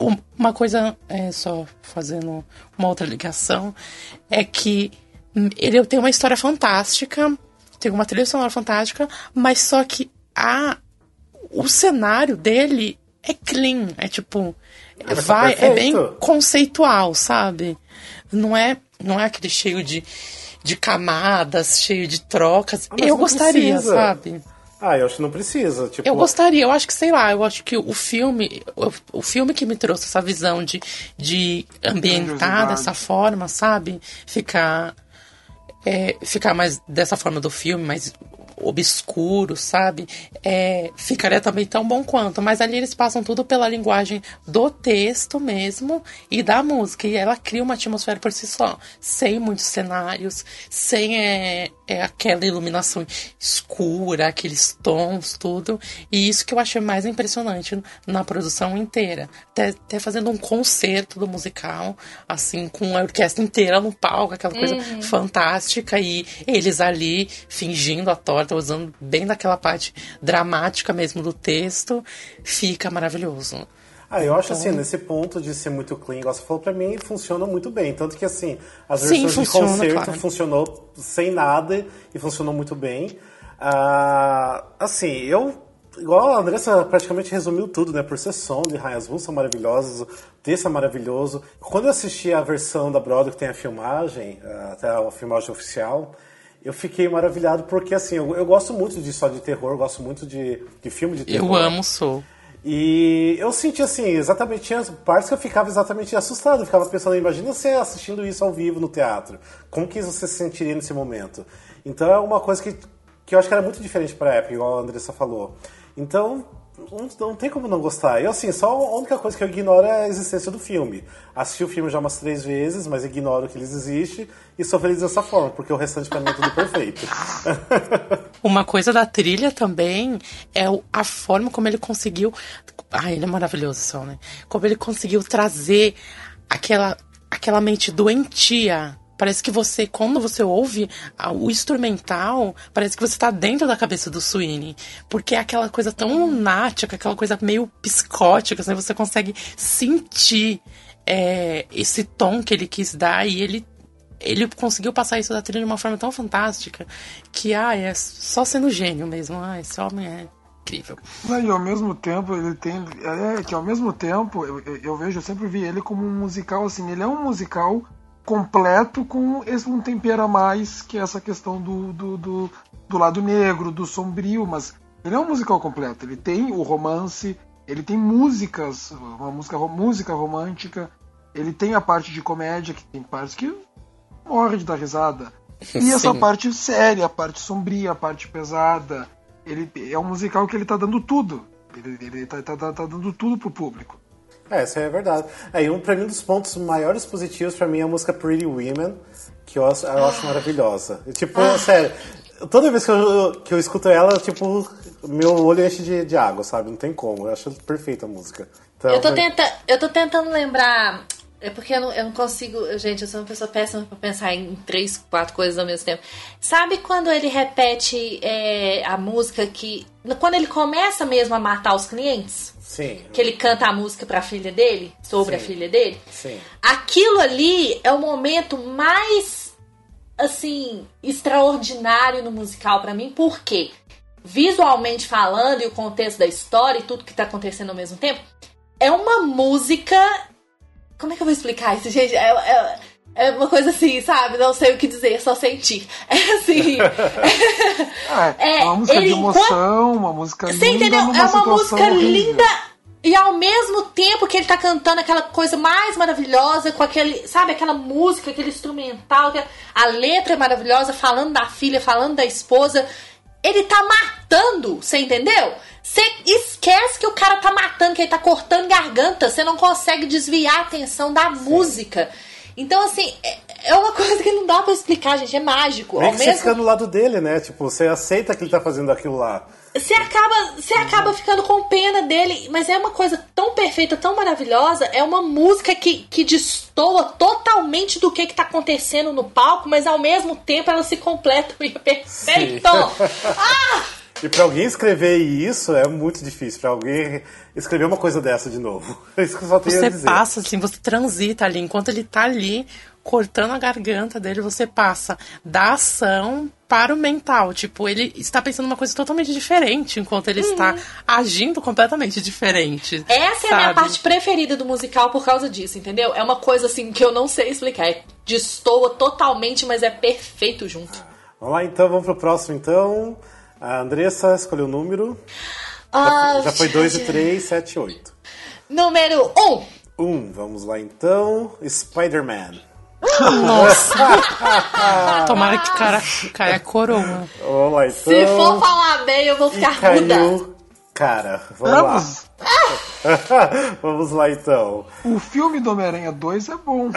um- uma coisa, é, só fazendo uma outra ligação, é que ele tem uma história fantástica, tem uma trilha sonora fantástica, mas só que a o cenário dele é clean, é tipo mas vai, tá é bem perfeito. conceitual, sabe? Não é, não é aquele cheio de, de camadas, cheio de trocas. Ah, eu gostaria, precisa. sabe? Ah, eu acho que não precisa. Tipo, Eu gostaria, eu acho que, sei lá, eu acho que o filme, o, o filme que me trouxe essa visão de, de ambientar dessa forma, sabe? Ficar. É, ficar mais dessa forma do filme, mais obscuro, sabe? É, ficaria também tão bom quanto. Mas ali eles passam tudo pela linguagem do texto mesmo e da música. E ela cria uma atmosfera por si só, sem muitos cenários, sem é, é aquela iluminação escura, aqueles tons, tudo. E isso que eu achei mais impressionante na produção inteira. Até, até fazendo um concerto do musical, assim, com a orquestra inteira no palco, aquela coisa fantástica. E eles ali fingindo a torta, usando bem daquela parte dramática mesmo do texto, fica maravilhoso. Ah, eu acho Então- assim, nesse ponto de ser muito clean, igual você falou, pra mim funciona muito bem. Tanto que assim, as Sim, versões funciona, de concerto claro. funcionou sem nada e funcionou muito bem. Ah, assim, eu. Igual a Andressa praticamente resumiu tudo, né? Por ser som de Raias Ruas são maravilhosos, o texto é maravilhoso. Quando eu assisti a versão da Broadway que tem a filmagem, ah, até a filmagem oficial, eu fiquei maravilhado porque, assim, eu, eu gosto muito de história de terror, eu gosto muito de, de filme de terror. Eu amo Soul. E eu senti assim, exatamente, tinha partes que eu ficava exatamente assustado, eu ficava pensando, imagina você assistindo isso ao vivo no teatro, como que você se sentiria nesse momento? Então é uma coisa que, que eu acho que era muito diferente pra época, igual a Andressa falou. Então, não, tem como não gostar. Eu, assim, só a única coisa que eu ignoro é a existência do filme. Assisti o filme já umas três vezes, mas ignoro que eles existem e sou feliz dessa forma, porque o restante pra mim é tudo perfeito. Uma coisa da trilha também é a forma como ele conseguiu. Ah, ele é maravilhoso, só, né? Como ele conseguiu trazer aquela, aquela mente doentia. Parece que você, quando você ouve o instrumental, parece que você tá dentro da cabeça do Sweeney. Porque é aquela coisa tão lunática, aquela coisa meio psicótica, assim, você consegue sentir é, esse tom que ele quis dar e ele ele conseguiu passar isso da trilha de uma forma tão fantástica que, ah, é só sendo gênio mesmo. Ah, esse homem é incrível. E ao mesmo tempo ele tem. É que ao mesmo tempo eu- eu vejo, eu sempre vi ele como um musical assim, ele é um musical completo com esse, um tempero a mais, que é essa questão do, do, do, do lado negro, do sombrio, mas ele é um musical completo. Ele tem o romance, ele tem músicas, uma música, música romântica, ele tem a parte de comédia, que tem partes que morre de dar risada. E essa Sim. parte séria, a parte sombria, a parte pesada. Ele é um musical que ele tá dando tudo. Ele, ele tá, tá, tá- tá dando tudo pro público. É, isso é verdade. É, e um, pra mim, um dos pontos maiores positivos pra mim é a música Pretty Women, que eu, acho- eu acho maravilhosa. E, tipo, sério, toda vez que eu, que eu escuto ela, tipo, meu olho enche de, de água, sabe? Não tem como. Eu acho perfeita a música. Então, Eu tô, tenta, eu tô tentando lembrar. É porque eu não, eu não consigo. Gente, eu sou uma pessoa péssima pra pensar em três, quatro coisas ao mesmo tempo. Sabe quando ele repete é, a música que. Quando ele começa mesmo a matar os clientes? Sim. Que ele canta a música pra filha dele? Sobre Sim. a filha dele? Sim. Aquilo ali é o momento mais assim extraordinário no musical pra mim, porque visualmente falando e o contexto da história e tudo que tá acontecendo ao mesmo tempo, é uma música. Como é que eu vou explicar isso, gente? É, é- é uma coisa assim, sabe? Não sei o que dizer, só sentir. É assim. É, É, uma música de emoção, uma música Você linda entendeu? numa É uma música horrível. linda e ao mesmo tempo que ele tá cantando aquela coisa mais maravilhosa, com aquele, sabe, aquela música, aquele instrumental, a letra é maravilhosa, falando da filha, falando da esposa. Ele tá matando, você entendeu? Você esquece que o cara tá matando, que ele tá cortando garganta, você não consegue desviar a atenção da música. Então, assim, é- é uma coisa que não dá pra explicar, gente, é mágico. Meio Ao que você mesmo fica no lado dele, né? Tipo, você aceita que ele tá fazendo aquilo lá. Você acaba, você acaba ficando com pena dele, mas é uma coisa tão perfeita, tão maravilhosa. É uma música que, que destoa totalmente do que, que tá acontecendo no palco, mas ao mesmo tempo ela se completa e é perfeito. Ah! E pra alguém escrever isso é muito difícil. Pra alguém escrever uma coisa dessa de novo. É isso que eu só tenho a Você dizer. passa, assim, você transita ali. Enquanto ele tá ali, cortando a garganta dele, você passa da ação para o mental. Tipo, ele está pensando uma coisa totalmente diferente, enquanto ele está agindo completamente diferente. Essa é a minha sabe? parte preferida do musical por causa disso, entendeu? É uma coisa assim que eu não sei explicar. É, destoa totalmente, mas é perfeito junto. Vamos lá então, vamos pro próximo então. A Andressa escolheu o número. Ah, Já foi 2 e 3, 7 e 8. Número 1. Um. 1, um, vamos lá então. Spider-Man. Nossa! Tomara que cara caia coroa. Vamos lá, então. Se for falar bem, eu vou E ficar muda. Cara, vamos lá. Vamos. vamos lá então. O filme do Homem-Aranha 2 é bom. O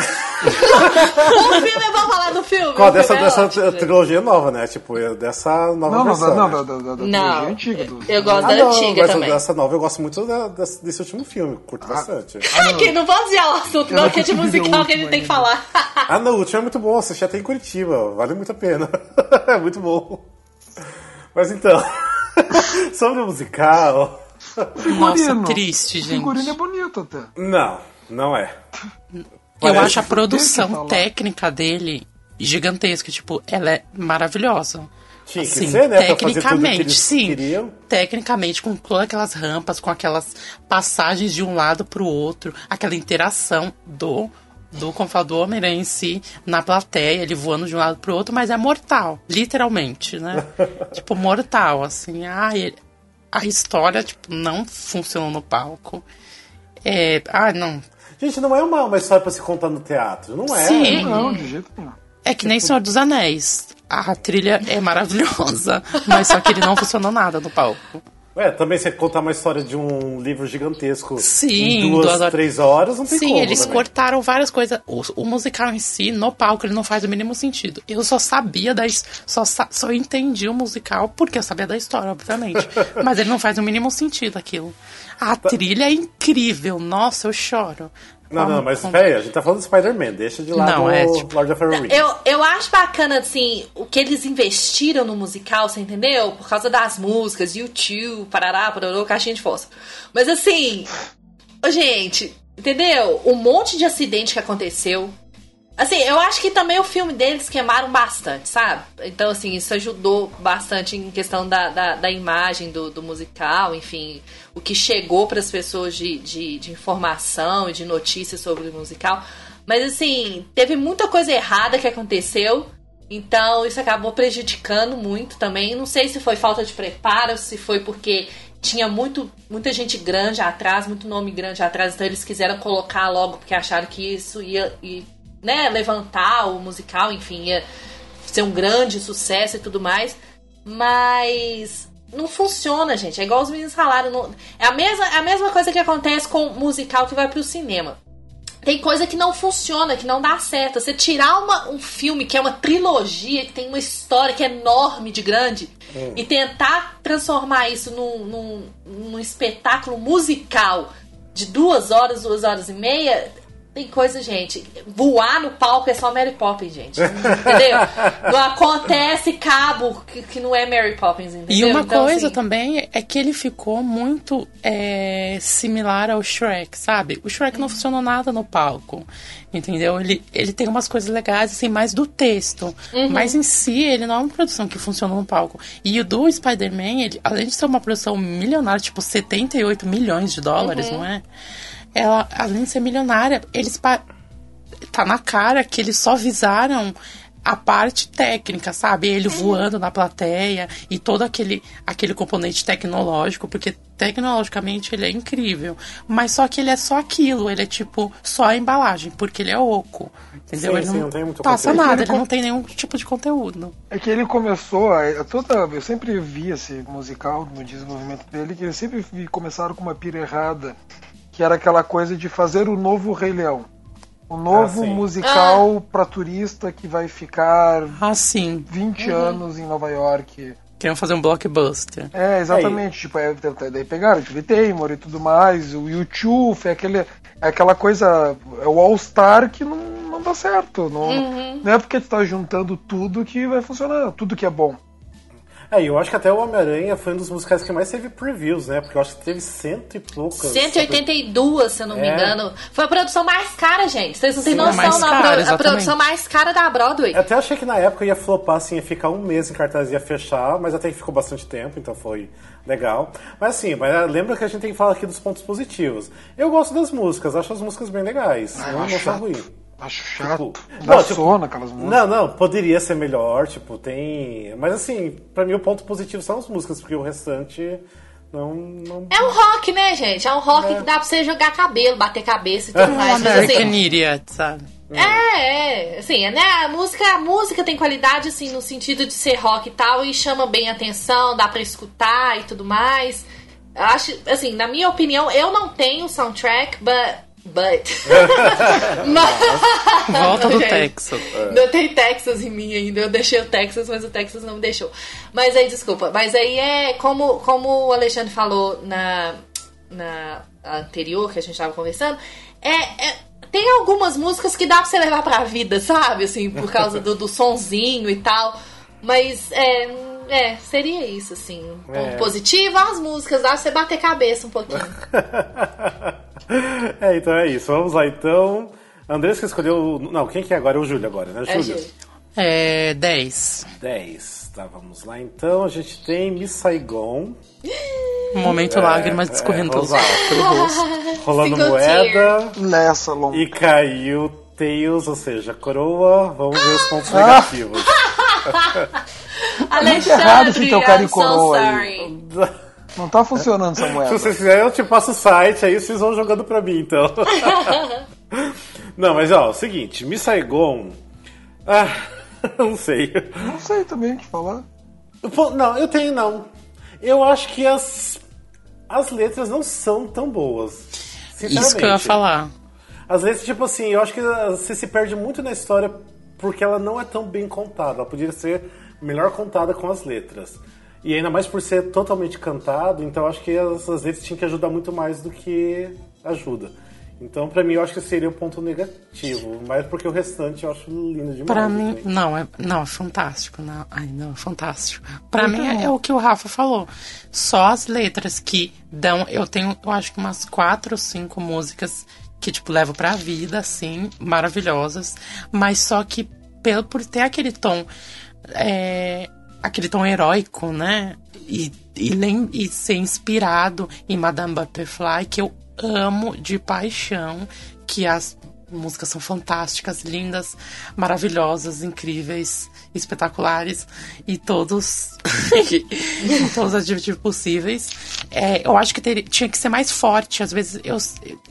filme, vamos falar do filme. Qual dessa, filme é dessa ótimo, gente. trilogia nova, né? Tipo, eu- dessa nova Não, não, versão. não, né? da, da, da, da Não, trilogia antiga. Do... eu gosto Ah, da não, antiga mas também. dessa nova eu gosto muito da- desse, desse último filme, curto bastante. Aqui, não vou dizer o assunto, não, não que é de musical que a gente tem que falar. Ah, não, o último é muito bom, assisti até em Curitiba, vale muito a pena. é muito bom. Mas então, sobre o musical. Figurino. Nossa, triste, O gente. figurino é bonito até. Não, não é. Eu Parece acho a que produção que técnica dele gigantesca. Tipo, ela é maravilhosa. Tinha que Assim, ser, né? Pra fazer tudo que tecnicamente, eles sim. queriam. Tecnicamente, com todas aquelas rampas, com aquelas passagens de um lado pro outro, aquela interação do. Do, fala, do Homem-Aranha em si, na plateia, ele voando de um lado pro outro, mas é mortal, literalmente, né? tipo, mortal, assim. Ah, ele- a história, tipo, não funcionou no palco. É, ah, não. Gente, não é uma, uma história pra se contar no teatro, não é? Sim. Não, de jeito nenhum. É que nem Senhor dos Anéis. A trilha é maravilhosa, mas só que ele não funcionou nada no palco. É, também você contar uma história de um livro gigantesco Sim, em duas, duas horas. três horas, não tem Sim, como. eles também. cortaram várias coisas. O, o musical em si, no palco, ele não faz o mínimo sentido. Eu só sabia da só, só entendi o musical porque eu sabia da história, obviamente. Mas ele não faz o mínimo sentido aquilo. A trilha é incrível. Nossa, eu choro. Não, não, mas peraí, a gente tá falando do Spider-Man, deixa de lado Não, o é, tipo- Lord of the Rings. Eu, eu acho bacana, assim, o que eles investiram no musical, você entendeu? Por causa das músicas, YouTube, parará, parará, caixinha de fósforo. Mas assim, gente, entendeu? Um monte de acidente que aconteceu. Assim, eu acho que também o filme deles queimaram bastante, sabe? Então, assim, isso ajudou bastante em questão da, da, da imagem do, do musical, enfim, o que chegou para as pessoas de, de, de informação e de notícias sobre o musical. Mas, assim, teve muita coisa errada que aconteceu, então isso acabou prejudicando muito também. Não sei se foi falta de preparo, se foi porque tinha muito, muita gente grande atrás, muito nome grande atrás, então eles quiseram colocar logo porque acharam que isso ia, ia né, levantar o musical, enfim, ia ser um grande sucesso e tudo mais. Mas não funciona, gente. É igual os meninos falaram. não- é a mesma, é a mesma coisa que acontece com o musical que vai pro cinema. Tem coisa que não funciona, que não dá certo. Você tirar uma- um filme que é uma trilogia, que tem uma história que é enorme de grande, e tentar transformar isso num, num, num espetáculo musical de duas horas, duas horas e meia. Tem coisa, gente. Voar no palco é só Mary Poppins, gente. Entendeu? Não acontece cabo que, que não é Mary Poppins, entendeu? E uma Então, coisa assim, também é que ele ficou muito é, similar ao Shrek, sabe? O Shrek não funcionou nada no palco, entendeu? Ele, ele tem umas coisas legais, assim, mais do texto. Uhum. Mas em si, ele não é uma produção que funciona no palco. E o do Spider-Man, além de ser uma produção milionária, tipo 78 milhões de dólares, Uhum. não é? Ela, além de ser milionária, eles... pa- Tá na cara que eles só visaram a parte técnica, sabe? Ele voando na plateia e todo aquele, aquele componente tecnológico, porque tecnologicamente ele é incrível. Mas só que ele é só aquilo, ele é tipo só a embalagem, porque ele é oco. Entendeu? Sim, ele sim, não, não tem muito passa conteúdo. nada, Ele ele não tem nenhum tipo de conteúdo. É que ele começou, a- toda, eu sempre vi esse musical no desenvolvimento dele, que eu sempre vi começaram com uma pira errada, que era aquela coisa de fazer o novo Rei Leão. O novo Ah, musical pra turista que vai ficar Ah, sim. 20 anos em Nova York. Queriam fazer um blockbuster. É, exatamente. Tipo, é, daí pegaram Julie Taymor e tudo mais, o YouTube, é, aquele, é aquela coisa, é o All-Star que não, não dá certo. Não, não é porque tu tá juntando tudo que vai funcionar, tudo que é bom. É, e eu acho que até o Homem-Aranha foi um dos musicais que mais teve previews, né? Porque eu acho que teve cento e poucas. 182, se eu não me É. engano. Foi a produção mais cara, gente. Vocês não têm Sim, a noção, mais não. A cara, a, exatamente. produção mais cara da Broadway. Eu até achei que na época ia flopar, assim, ia ficar um mês em cartaz e ia fechar, mas até que ficou bastante tempo, então foi legal. Mas assim, mas ah, lembra que a gente tem que falar aqui dos pontos positivos. Eu gosto das músicas, acho as músicas bem legais. Ah, eu não, não são ruins. Acho chato. Tipo, Dá não, tipo, aquelas músicas. Não, não, poderia ser melhor, tipo, tem. Mas assim, pra mim o ponto positivo são as músicas, porque o restante não. não... É um rock, né, gente? É um rock que dá pra você jogar cabelo, bater cabeça e tudo mais. Um Mas American assim, Idiot, sabe? É, é, assim, né, a música, a música tem qualidade, assim, no sentido de ser rock e tal, e chama bem a atenção, dá pra escutar e tudo mais. Eu Acho, assim, na minha opinião, eu não tenho soundtrack, but... But... Mas- Volta do Texas. Não tem Texas em mim ainda. Eu deixei o Texas, mas o Texas não me deixou. Mas aí, desculpa. Mas aí é como, como o Alexandre falou na, na anterior que a gente tava conversando. É, é- tem algumas músicas que dá pra você levar pra vida, sabe? Assim, por causa do, do sonzinho e tal. Mas é, é, seria isso, assim. Um ponto É. positivo, as músicas, dá pra você bater cabeça um pouquinho. é, então é isso. Vamos lá, então. Andrés que escolheu. Não, quem que é agora? É o Júlio agora, né? É, Júlio. É 10. 10. Tá, vamos lá então. A gente tem Miss Saigon. Momento lágrimas escorrendo é, pelo rosto. Rolando Single moeda. Nessa longa. E caiu Tails, ou seja, coroa. Vamos ver os pontos Ah! negativos. Alexandre, errado esse teu cara em I'm so coroa aí. Não tá funcionando essa Se moeda. vocês quiserem, eu te passo o site, aí vocês vão jogando pra mim, então. Não, mas ó, o seguinte, Miss Saigon. Ah, não sei. Não sei também o que falar. Não, eu tenho não. Eu acho que as, as letras não são tão boas. Isso que eu ia falar. As letras, tipo assim, eu acho que você se perde muito na história porque ela não é tão bem contada. Ela poderia ser melhor contada com as letras. E ainda mais por ser totalmente cantado, então eu acho que as, as letras tinham que ajudar muito mais do que ajuda. Então, pra mim, eu acho que seria um ponto negativo. Mas porque o restante eu acho lindo demais. Pra mim, não, é, não, é fantástico. Não, ai, não, é fantástico. Pra mim é, é o que o Rafa falou. Só as letras que dão. Eu tenho, eu acho que umas quatro ou cinco músicas que, tipo, levo pra vida, assim, maravilhosas. Mas só que, pelo, por ter aquele tom. é, aquele tom heróico, né? E, e, e ser inspirado em Madame Butterfly, que eu amo de paixão, que as músicas são fantásticas, lindas, maravilhosas, incríveis, espetaculares e todos todos os adjetivos possíveis. É, eu acho que teria- tinha que ser mais forte. Às vezes eu,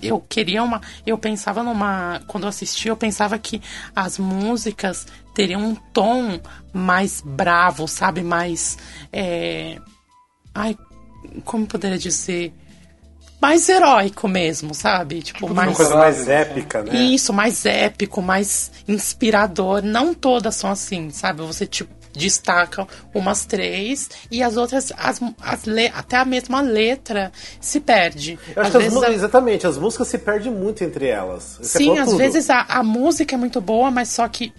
eu queria uma, eu pensava numa, quando eu assistia, eu pensava que as músicas teriam um tom mais bravo, sabe, mais é, ai, como poderia dizer, mais heróico mesmo, sabe? Tipo, Uma mais coisa mais épica, né? isso, mais épico, mais inspirador. Não todas são assim, sabe? Você tipo, destaca umas três e as outras, as, as le- até a mesma letra se perde. Eu acho Às que as exatamente, as músicas se perdem muito entre elas. Sim, às tudo. vezes a, a música é muito boa, mas só que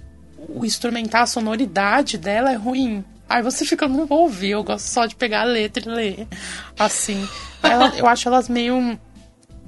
o instrumental, a sonoridade dela é ruim. Aí você fica, não vou ouvir, eu gosto só de pegar a letra e ler. Assim. Ela- eu acho elas meio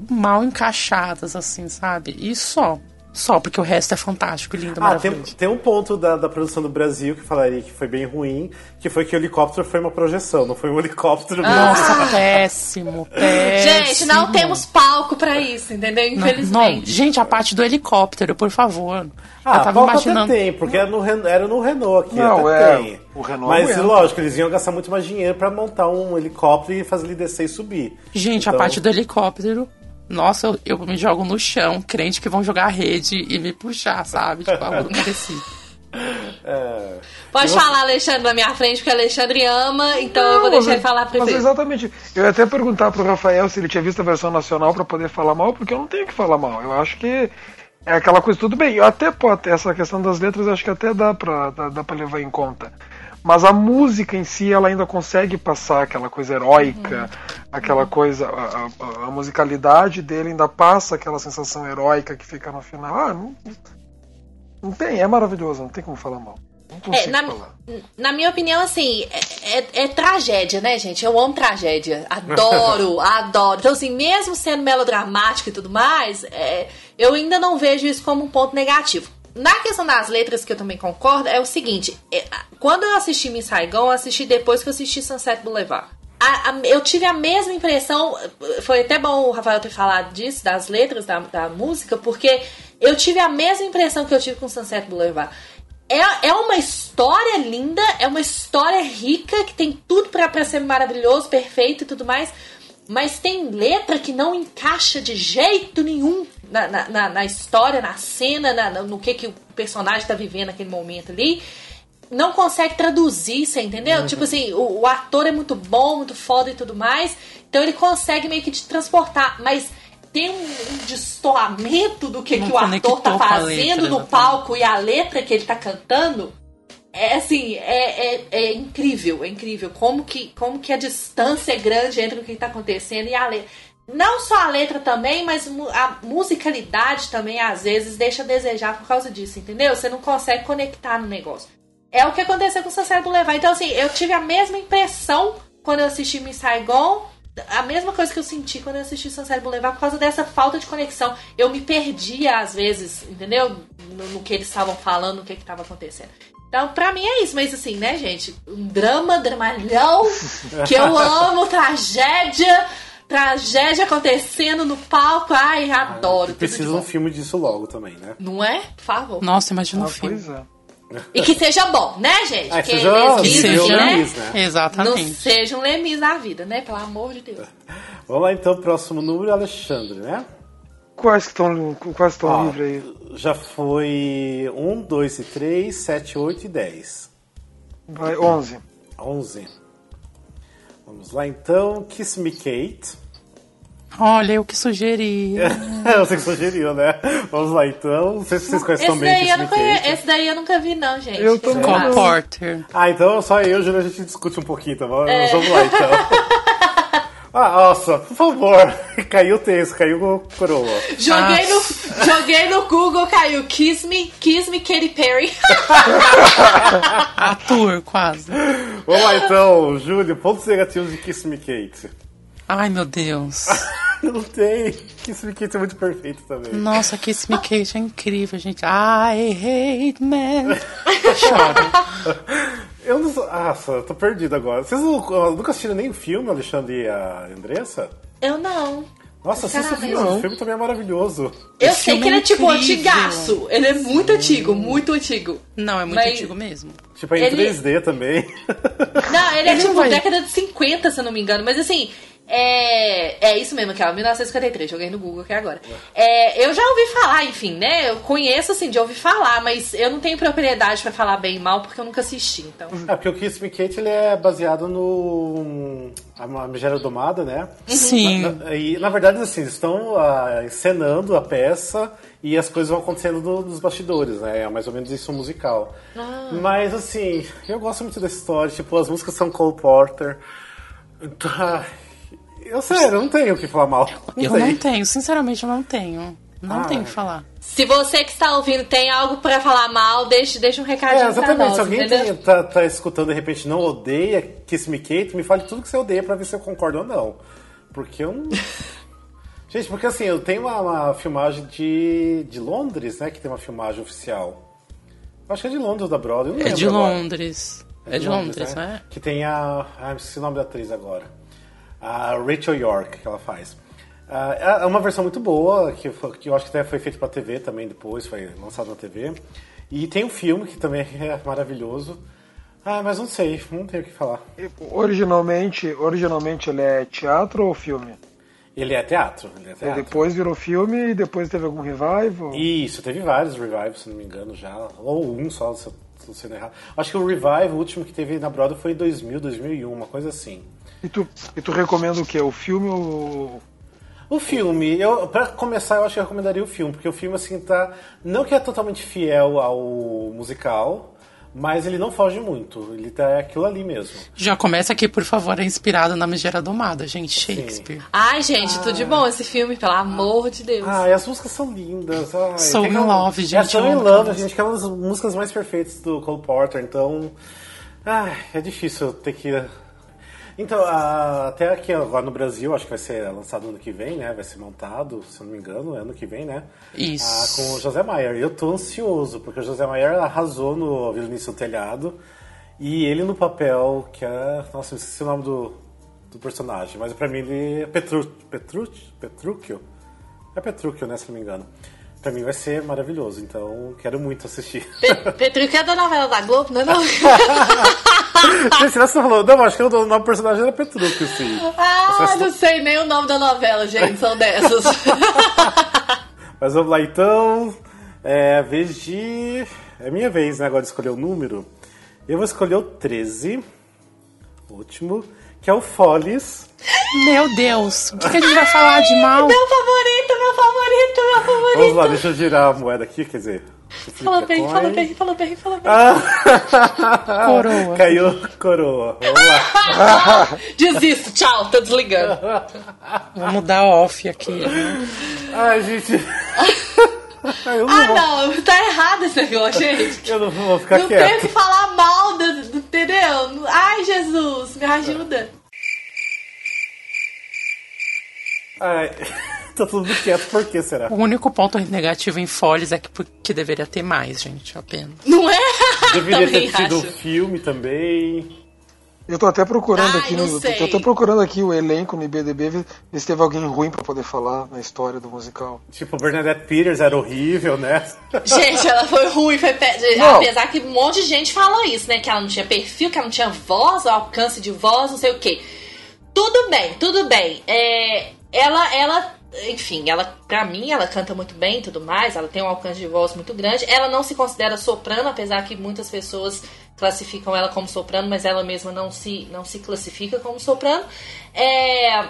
mal encaixadas, assim, sabe? E só. Só, porque o resto é fantástico, lindo, Ah, tem, maravilhoso. tem um ponto da, da produção do Brasil que falaria que foi bem ruim, que foi que o helicóptero foi uma projeção, não foi um helicóptero mesmo. Nossa, péssimo, péssimo. Gente, não temos palco pra isso, entendeu? Não, não, Infelizmente. gente, a parte do helicóptero, por favor. Ah, eu tava palco imaginando. até tem, porque era no, era no Renault aqui, Não, até é, tem. o Renault Mas aguenta. lógico, eles iam gastar muito mais dinheiro pra montar um helicóptero e fazer ele descer e subir. Gente, a Então- parte do helicóptero. Nossa, eu, eu me jogo no chão, crente que vão jogar a rede e me puxar, sabe? Tipo, algo merecido. É, Pode falar, Alexandre, na minha frente, porque o Alexandre ama, então eu vou Não, mas deixar é- ele falar Mas primeiro. exatamente. Eu ia até perguntar pro Rafael se ele tinha visto a versão nacional pra poder falar mal, porque eu não tenho que falar mal. Eu acho que é aquela coisa, tudo bem. Eu até pode, essa questão das letras, eu acho que até dá pra, dá, dá pra levar em conta. Mas a música em si, ela ainda consegue passar aquela coisa heróica, aquela coisa. A, a- a musicalidade dele ainda passa aquela sensação heróica que fica no final. Ah, não, não tem, é maravilhoso, não tem como falar mal. Não É, consigo na, na minha opinião, assim, é, é- é tragédia, né, gente? Eu amo tragédia. Adoro, adoro. Então, assim, mesmo sendo melodramático e tudo mais, é, eu ainda não vejo isso como um ponto negativo. Na questão das letras, que eu também concordo, é o seguinte: é, quando eu assisti Miss Saigon, eu assisti depois que eu assisti Sunset Boulevard. A- a- eu tive a mesma impressão, foi até bom o Rafael ter falado disso, das letras da, da música, porque eu tive a mesma impressão que eu tive com Sunset Boulevard. É, é uma história linda, é uma história rica, que tem tudo pra ser maravilhoso, perfeito e tudo mais. Mas tem letra que não encaixa de jeito nenhum na, na, na- história, na cena, na- no que, que o personagem tá vivendo naquele momento ali, não consegue traduzir, você entendeu? Tipo assim, o, o ator é muito bom, muito foda e tudo mais, então ele consegue meio que te transportar, mas tem um, um destoamento do que, que o ator tá fazendo letra, no palco e a letra que ele tá cantando. É assim, é, é, é incrível, é incrível. Como que, como que a distância é grande entre o que tá acontecendo e a letra. Não só a letra também, mas a musicalidade também, às vezes, deixa a desejar por causa disso, entendeu? Você não consegue conectar no negócio. É o que aconteceu com o Sunset Boulevard. Então, assim, eu tive a mesma impressão quando eu assisti Miss Saigon, a mesma coisa que eu senti quando eu assisti Sunset Boulevard, por causa dessa falta de conexão. Eu me perdia, às vezes, entendeu? No, no que eles estavam falando, no que estava acontecendo. Então, pra mim é isso, mas assim, né, gente? Um drama, dramalhão, que eu amo, tragédia, tragédia acontecendo no palco. Ai, adoro. tudo de Precisa um filme disso logo também, né? Não é? Por favor. Nossa, imagina um Ah, filme. pois é. E que seja bom, né, gente? Ah, que seja- Nível seja. né? Lemis, né? Não Exatamente. seja um lemis na vida, né? Pelo amor de Deus. Vamos lá então, próximo número, Alexandre, né? Quais que estão quais estão Ó, livres aí? já foi 1, 2 e 3, 7, 8 e 10. Vai, 11. 11. Vamos lá então, Kiss Me Kate. Olha, eu que sugeri. Você que sugeriu, né? Vamos lá então. Não sei se vocês conhecem Esse também daí, Kiss eu Me conhe... Kate. Esse daí eu nunca vi, não, gente. Eu não. Cole Porter. Ah, então só eu e a gente discute um pouquinho, tá bom? É. Vamos lá então. ah, nossa, por favor. Caiu o texto, caiu o coroa. Joguei no, joguei no Google, caiu Kiss Me, Kiss Me Katy Perry. Ator, quase. Vamos lá então, Júlio, pontos negativos de Kiss Me Kate. Ai, meu Deus. Não tem. Kiss Me Kate é muito perfeito também. Nossa, Kiss Me Kate é incrível, gente. I hate men. Choro. Eu não sou. Nossa, eu tô perdido agora. Vocês não- nunca assistiram nem o filme, Alexandre e a Andressa? Eu não. Nossa, assista o filme. O filme também é maravilhoso. Eu Esse sei que ele é é tipo incrível. antigaço. Ele é muito antigo, muito antigo. Não, é muito Mas- antigo mesmo. Tipo, é em Ele- 3D também. Não, ele é Ele tipo vai- década de 50, se eu não me engano. Mas assim, é, é isso mesmo, aquela 1953, joguei no Google aqui agora. É, eu já ouvi falar, enfim, né? Eu conheço assim de ouvir falar, mas eu não tenho propriedade pra falar bem e mal porque eu nunca assisti. Então, É, porque o Kiss Me Kate ele é baseado no. A Megera Domada, né? Sim. Na- e na verdade, assim, estão ah, encenando a peça e as coisas vão acontecendo no- nos bastidores, né? É mais ou menos isso musical. Mas assim, eu gosto muito dessa história, tipo, as músicas são Cole Porter. Eu sério, eu não tenho o que falar mal. Não Eu não tenho, sinceramente, eu não tenho. Não Ah, tenho o é. que falar. se você que está ouvindo tem algo pra falar mal, deixe, deixe um recadinho É, pra exatamente. nós, Se alguém tem- tá, tá escutando de repente não odeia Kiss Me Kate, me fale tudo que você odeia pra ver se eu concordo ou não. Porque eu não. Gente, porque assim, eu tenho uma, uma filmagem de, de Londres, né? Que tem uma filmagem oficial. Acho que é de Londres da Broadway, eu não É lembro de agora. Londres. É de Londres, né? Que tem a. Ah, esqueci o nome da atriz agora. A Rachel York, que ela faz. Ah, é uma versão muito boa, que, eu acho que até foi feita pra TV também depois, foi lançado na TV. E tem um filme que também é maravilhoso. Ah, mas não sei, não tenho o que falar. Originalmente, originalmente ele é teatro ou filme? Ele é teatro, ele é E teatro. depois virou filme e depois teve algum revival? Isso, teve vários revivals, se não me engano, já. Ou um só, se eu tô sendo errado. Acho que o revive, o último que teve na Broadway foi em 2000, 2001, uma coisa assim. E tu, e tu recomenda o quê? O filme ou. O filme, eu, pra começar, eu acho que eu recomendaria o filme, porque o filme, assim, tá. Não que é totalmente fiel ao musical, mas ele não foge muito. Ele tá é aquilo ali mesmo. Já começa aqui, por favor, é inspirado na Megera Domada, gente. Shakespeare. Ai, gente, tudo de bom esse filme, pelo amor de Deus. Ah, e as músicas são lindas. Ai, So tem in Love, É, gente, So eu in Love, gente, que é uma das músicas mais perfeitas do Cole Porter, então. Ai, é difícil ter que. Então, a- até aqui agora no Brasil, acho que vai ser lançado ano que vem, né? Vai ser montado, se eu não me engano, é ano que vem, né? Isso. Ah, com o José Maier. E eu tô ansioso, porque o José Maier arrasou no Violinice no Telhado. E ele no papel, que é. Nossa, eu esqueci o nome do, do personagem, mas pra mim ele é Petru, Petru, Petrúquio? É Petrúquio, né? Se não me engano. Pra mim vai ser maravilhoso, então quero muito assistir. Pe- Petrúquio é da novela da Globo, não é não? Gente, você falou, não, acho que o nome do personagem era Petrúquio, sim. Ah, não sei nem o nome da novela, gente, são dessas. Mas vamos lá então. É a vez de. É minha vez, né? Agora de escolher o número. Eu vou escolher o 13. Último. Que é o Follies. Meu Deus, o que, que a gente vai falar de mal? Meu favorito, meu favorito, meu favorito. Vamos lá, deixa eu girar a moeda aqui, quer dizer. Fala bem, fala bem, fala bem, fala bem. Ah, Coroa. Caiu coroa. Vamos lá. Desisto, tchau, tô desligando. Vamos dar off aqui. né? Ai, gente. Eu não, Ah, vou, não, tá errado esse negócio, gente. eu não vou ficar Não tenho que quieto. falar mal, do, do- entendeu? Ai, Jesus, me ajuda. Ai, tá mundo quieto, por que será? O único ponto negativo em Follies é que, que deveria ter mais, gente, apenas. Não é? Deveria Também ter tido acho. um filme também. Eu tô até procurando Ai, aqui não no, sei. tô procurando aqui o elenco no IBDB, ver se teve alguém ruim pra poder falar na história do musical. Tipo, Bernadette Peters era horrível, né? Gente, ela foi ruim, foi pe- Não. apesar que um monte de gente falou isso, né? Que ela não tinha perfil, que ela não tinha voz, alcance de voz, não sei o quê. Tudo bem, tudo bem. É, ela, ela, enfim, ela, pra mim, ela canta muito bem e tudo mais, ela tem um alcance de voz muito grande. Ela não se considera soprano, apesar que muitas pessoas classificam ela como soprano, mas ela mesma não se, não se classifica como soprano. É,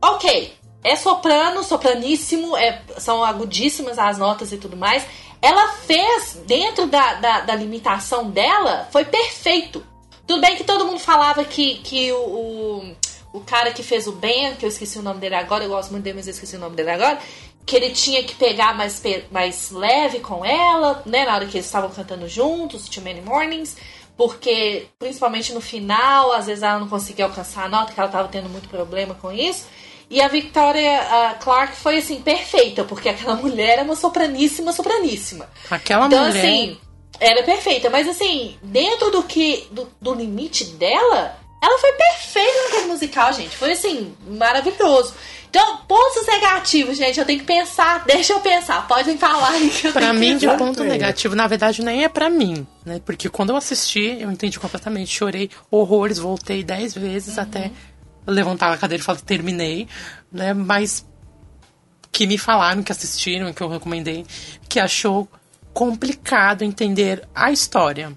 ok, é soprano, sopraníssimo, é, são agudíssimas as notas e tudo mais. Ela fez, dentro da, da, da limitação dela, foi perfeito. Tudo bem que todo mundo falava que, que o, o, o cara que fez o Ben, que eu esqueci o nome dele agora, eu gosto muito dele, mas eu esqueci o nome dele agora, que ele tinha que pegar mais, mais leve com ela, né, na hora que eles estavam cantando juntos, Too Many Mornings, porque, principalmente no final, às vezes ela não conseguia alcançar a nota, que ela estava tendo muito problema com isso. E a Victoria Clark foi, assim, perfeita, porque aquela mulher é uma sopraníssima, sopraníssima. Aquela Então, mulher. assim, ela é perfeita, mas assim, dentro do que. Do, do limite dela, ela foi perfeita naquele musical, gente. Foi assim, maravilhoso. Então, pontos negativos, gente, eu tenho que pensar. Deixa eu pensar, podem falar aí que eu Pra tenho mim, que ponto negativo, na verdade, nem é pra mim, né? Porque quando eu assisti, eu entendi completamente. Chorei horrores, voltei dez vezes até levantar a cadeira e falar que terminei, né? Mas que me falaram, que assistiram, que eu recomendei, que achou complicado entender a história.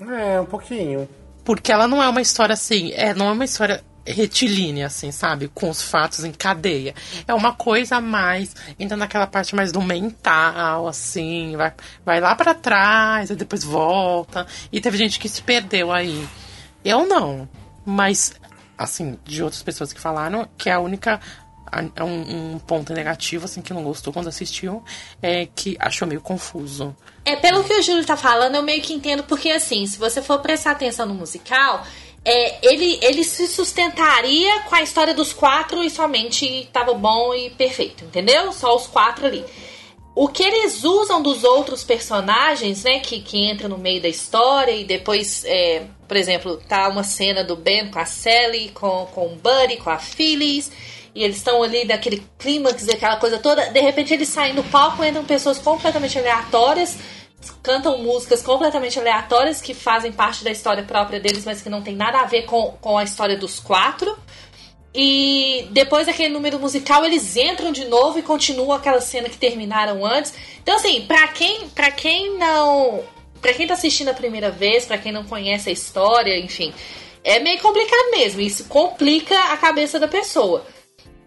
É, um pouquinho. Porque ela não é uma história assim, é, não é uma história retilínea, assim, sabe? Com os fatos em cadeia. É uma coisa mais, entra naquela parte mais do mental, assim, vai, vai lá pra trás, e depois volta. E teve gente que se perdeu aí. Eu não. Mas, assim, de outras pessoas que falaram, que é a única. é Um, um ponto negativo, assim, que não gostou quando assistiu, é que achou meio confuso. É, pelo que o Júlio tá falando, eu meio que entendo, porque assim, se você for prestar atenção no musical, é, ele, ele se sustentaria com a história dos quatro e somente tava bom e perfeito, entendeu? Só os quatro ali. O que eles usam dos outros personagens, né, que, que entra no meio da história e depois, é, por exemplo, tá uma cena do Ben com a Sally, com, com o Buddy, com a Phyllis, e eles estão ali daquele clímax, aquela coisa toda, de repente eles saem do palco, entram pessoas completamente aleatórias, cantam músicas completamente aleatórias que fazem parte da história própria deles, mas que não tem nada a ver com, com a história dos quatro. E depois daquele número musical, eles entram de novo e continuam aquela cena que terminaram antes. Então, assim, pra quem, pra quem não. Pra quem tá assistindo a primeira vez, pra quem não conhece a história, enfim, é meio complicado mesmo. Isso complica a cabeça da pessoa.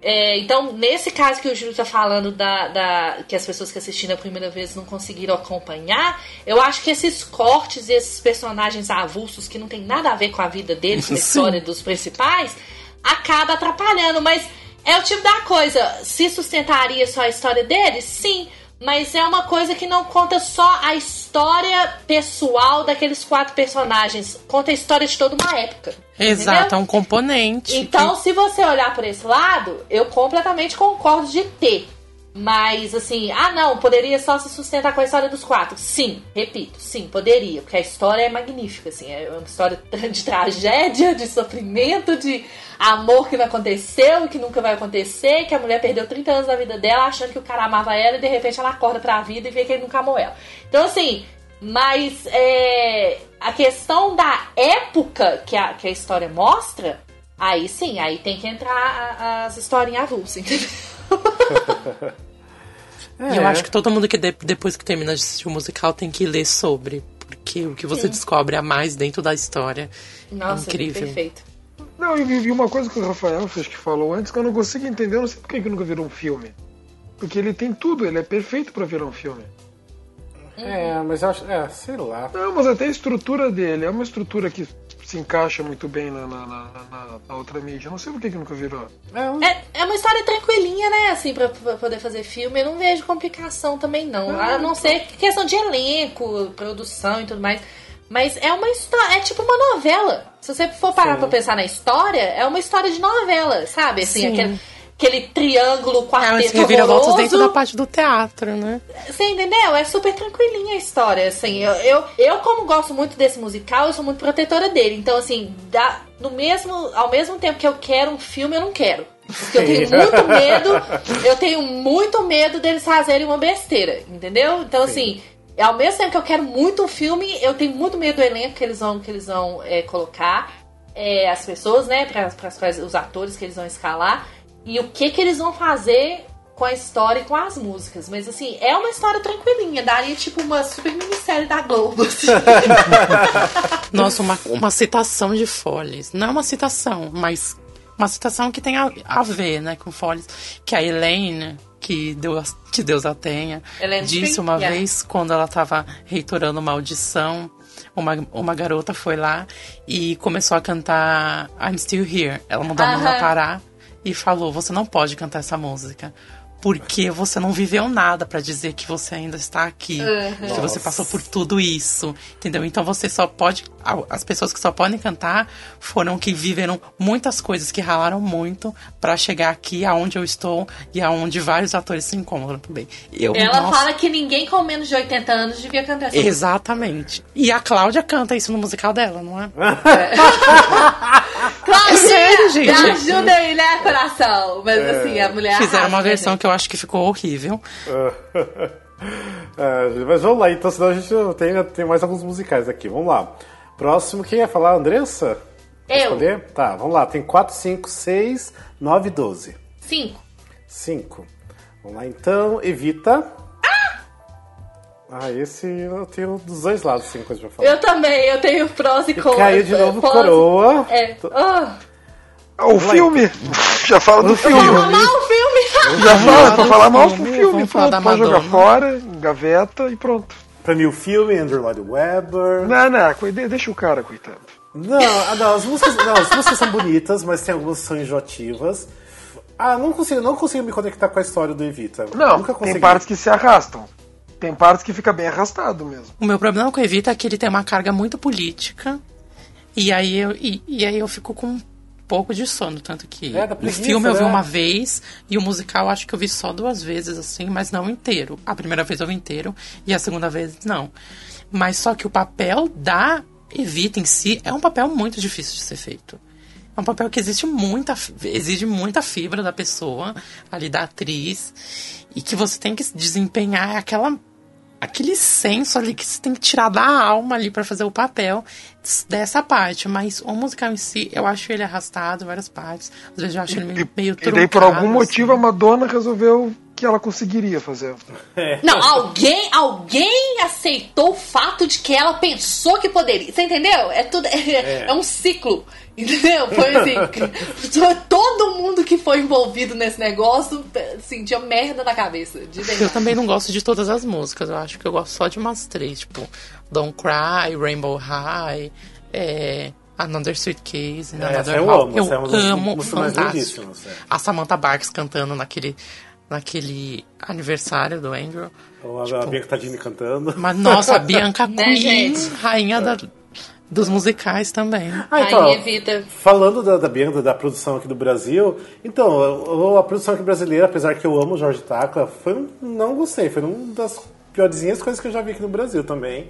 É, então, nesse caso que o Júlio tá falando da, da- que as pessoas que assistiram a primeira vez não conseguiram acompanhar, eu acho que esses cortes e esses personagens avulsos que não tem nada a ver com a vida deles, com a história dos principais, acaba atrapalhando. Mas é o tipo da coisa, se sustentaria só a história deles? Sim. Mas é uma coisa que não conta só a história pessoal daqueles quatro personagens. Conta a história de toda uma época. Exato, entendeu? é um componente. Então, se você olhar por esse lado, eu completamente concordo de ter. Mas, assim, ah, não, poderia só se sustentar com a história dos quatro. Sim, repito, sim, poderia. Porque a história é magnífica, assim. É uma história de tragédia, de sofrimento, de amor que não aconteceu que nunca vai acontecer. Que a mulher perdeu 30 anos da vida dela achando que o cara amava ela e de repente ela acorda pra vida e vê que ele nunca amou ela. Então, assim, mas é, a questão da época que a, que a história mostra, aí sim, aí tem que entrar as historinhas avulsas, entendeu? E eu É. acho que todo mundo que de- depois que termina de assistir o musical tem que ler sobre. Porque o que você descobre a mais dentro da história Nossa, é incrível. perfeito. Não, e e uma coisa que o Rafael fez que falou antes que eu não consigo entender, eu não sei por que que nunca virou um filme. Porque ele tem tudo, ele é perfeito pra virar um filme. É, mas eu acho. É, sei lá. Não, mas até a estrutura dele é uma estrutura que se encaixa muito bem na, na, na- na- na outra mídia. Eu não sei por que que nunca virou. É, um- É, é uma história tranquilinha, né? Assim, pra, pra poder fazer filme. Eu não vejo complicação também, não. A não ser questão de elenco, produção e tudo mais. Mas é uma história. É tipo uma novela. Se você for parar Sim. pra pensar na história, é uma história de novela, sabe? Assim, Sim. aquele, aquele triângulo, É, quarteto reviravoltas horroroso. dentro da parte do teatro, né? Você entendeu? É super tranquilinha a história, assim. Eu, eu, eu, como gosto muito desse musical, eu sou muito protetora dele. Então, assim, dá, no mesmo, ao mesmo tempo que eu quero um filme, eu não quero. Porque eu tenho muito medo, eu tenho muito medo deles fazerem uma besteira, entendeu? Então, assim, ao mesmo tempo que eu quero muito um filme, eu tenho muito medo do elenco que eles vão, que eles vão é, colocar, é, as pessoas, né, para as quais os atores que eles vão escalar, e o que que eles vão fazer com a história e com as músicas. Mas assim, é uma história tranquilinha, daria tipo uma super minissérie da Globo. assim. Nossa, uma, uma citação de Follies. Não é uma citação, mas uma citação que tem a, a ver, né, com Follies. Que a Elaine, que Deus, que Deus a tenha, disse uma yeah. vez, quando ela estava reitorando uma audição, uma, uma garota foi lá e começou a cantar I'm Still Here. Ela mandou a menina Aham. parar e falou, você não pode cantar essa música. Porque você não viveu nada pra dizer que você ainda está aqui. Que você passou por tudo isso. Entendeu? Então você só pode. As pessoas que só podem cantar foram que viveram muitas coisas, que ralaram muito pra chegar aqui aonde eu estou e aonde vários atores se encontram também. Eu, Ela nossa, fala que ninguém com menos de 80 anos devia cantar essa. Exatamente. E a Cláudia canta isso no musical dela, não é? Claro, É sério, gente. Me ajuda aí, né, coração? Mas assim, a mulher. Fizeram uma versão gente? que eu acho que ficou horrível. É, mas vamos lá, então, senão a gente tem, tem mais alguns musicais aqui. Vamos lá. Próximo, quem ia falar? Andressa? Eu. Escolher? Tá, vamos lá. Tem 4, 5, 6, 9, 12. Cinco. 5. Vamos lá então, Evita. Ah, esse eu tenho dos dois lados, sim, coisa pra falar. Eu também, eu tenho prós e E contras. caiu de novo Prós- Coroa. É. Ah, Ah, o filme! Já fala do filme! fala mal o filme! Já fala, pra falar mal do filme, pronto, pode jogar fora, engaveta e pronto. Pra mim, o filme, Andrew Lloyd Webber. Não, não, deixa o cara, coitado. Não, ah, não, as músicas, não, as músicas são bonitas, mas tem algumas que são enjoativas. Ah, não consigo, não consigo me conectar com a história do Evita. Não, Nunca consegui. tem partes que se arrastam. Tem partes que fica bem arrastado mesmo. O meu problema com o Evita é que ele tem uma carga muito política. E aí eu, e, e aí eu fico com um pouco de sono. Tanto que É, da o preguiça, filme eu vi né? uma vez e o musical acho que eu vi só duas vezes, assim, mas não inteiro. A primeira vez eu vi inteiro e a segunda vez não. Mas só que o papel da Evita em si é um papel muito difícil de ser feito. É um papel que existe muita, exige muita fibra da pessoa, ali da atriz, e que você tem que desempenhar aquela aquele senso ali que você tem que tirar da alma ali pra fazer o papel dessa parte. Mas o musical em si, eu acho ele arrastado em várias partes. Às vezes eu acho ele meio, meio E daí, por truncado, algum motivo, a assim. Madonna resolveu que ela conseguiria fazer. Não, alguém, alguém aceitou o fato de que ela pensou que poderia. Você entendeu? É tudo. É, é um ciclo. Entendeu? Foi assim. todo mundo que foi envolvido nesse negócio sentia merda na cabeça. De Eu também não gosto de todas as músicas. Eu acho que eu gosto só de umas três, tipo Don't Cry, Rainbow High, é, Another Sweet Case, É, Another eu amo, Eu essa é das amo, fantástico. é. A Samantha Barks cantando naquele, naquele aniversário do Andrew. A, Tipo, a Bianca Tadini cantando. Mas nossa, a Bianca Né, Queen, gente? rainha da- dos musicais também. Ah, então, Rainha Evita. falando da, da Bianca, da produção aqui do Brasil, então, eu- a produção aqui brasileira, apesar que eu amo o Jorge Tacla, foi um, não gostei, foi uma das piorzinhas coisas que eu já vi aqui no Brasil também.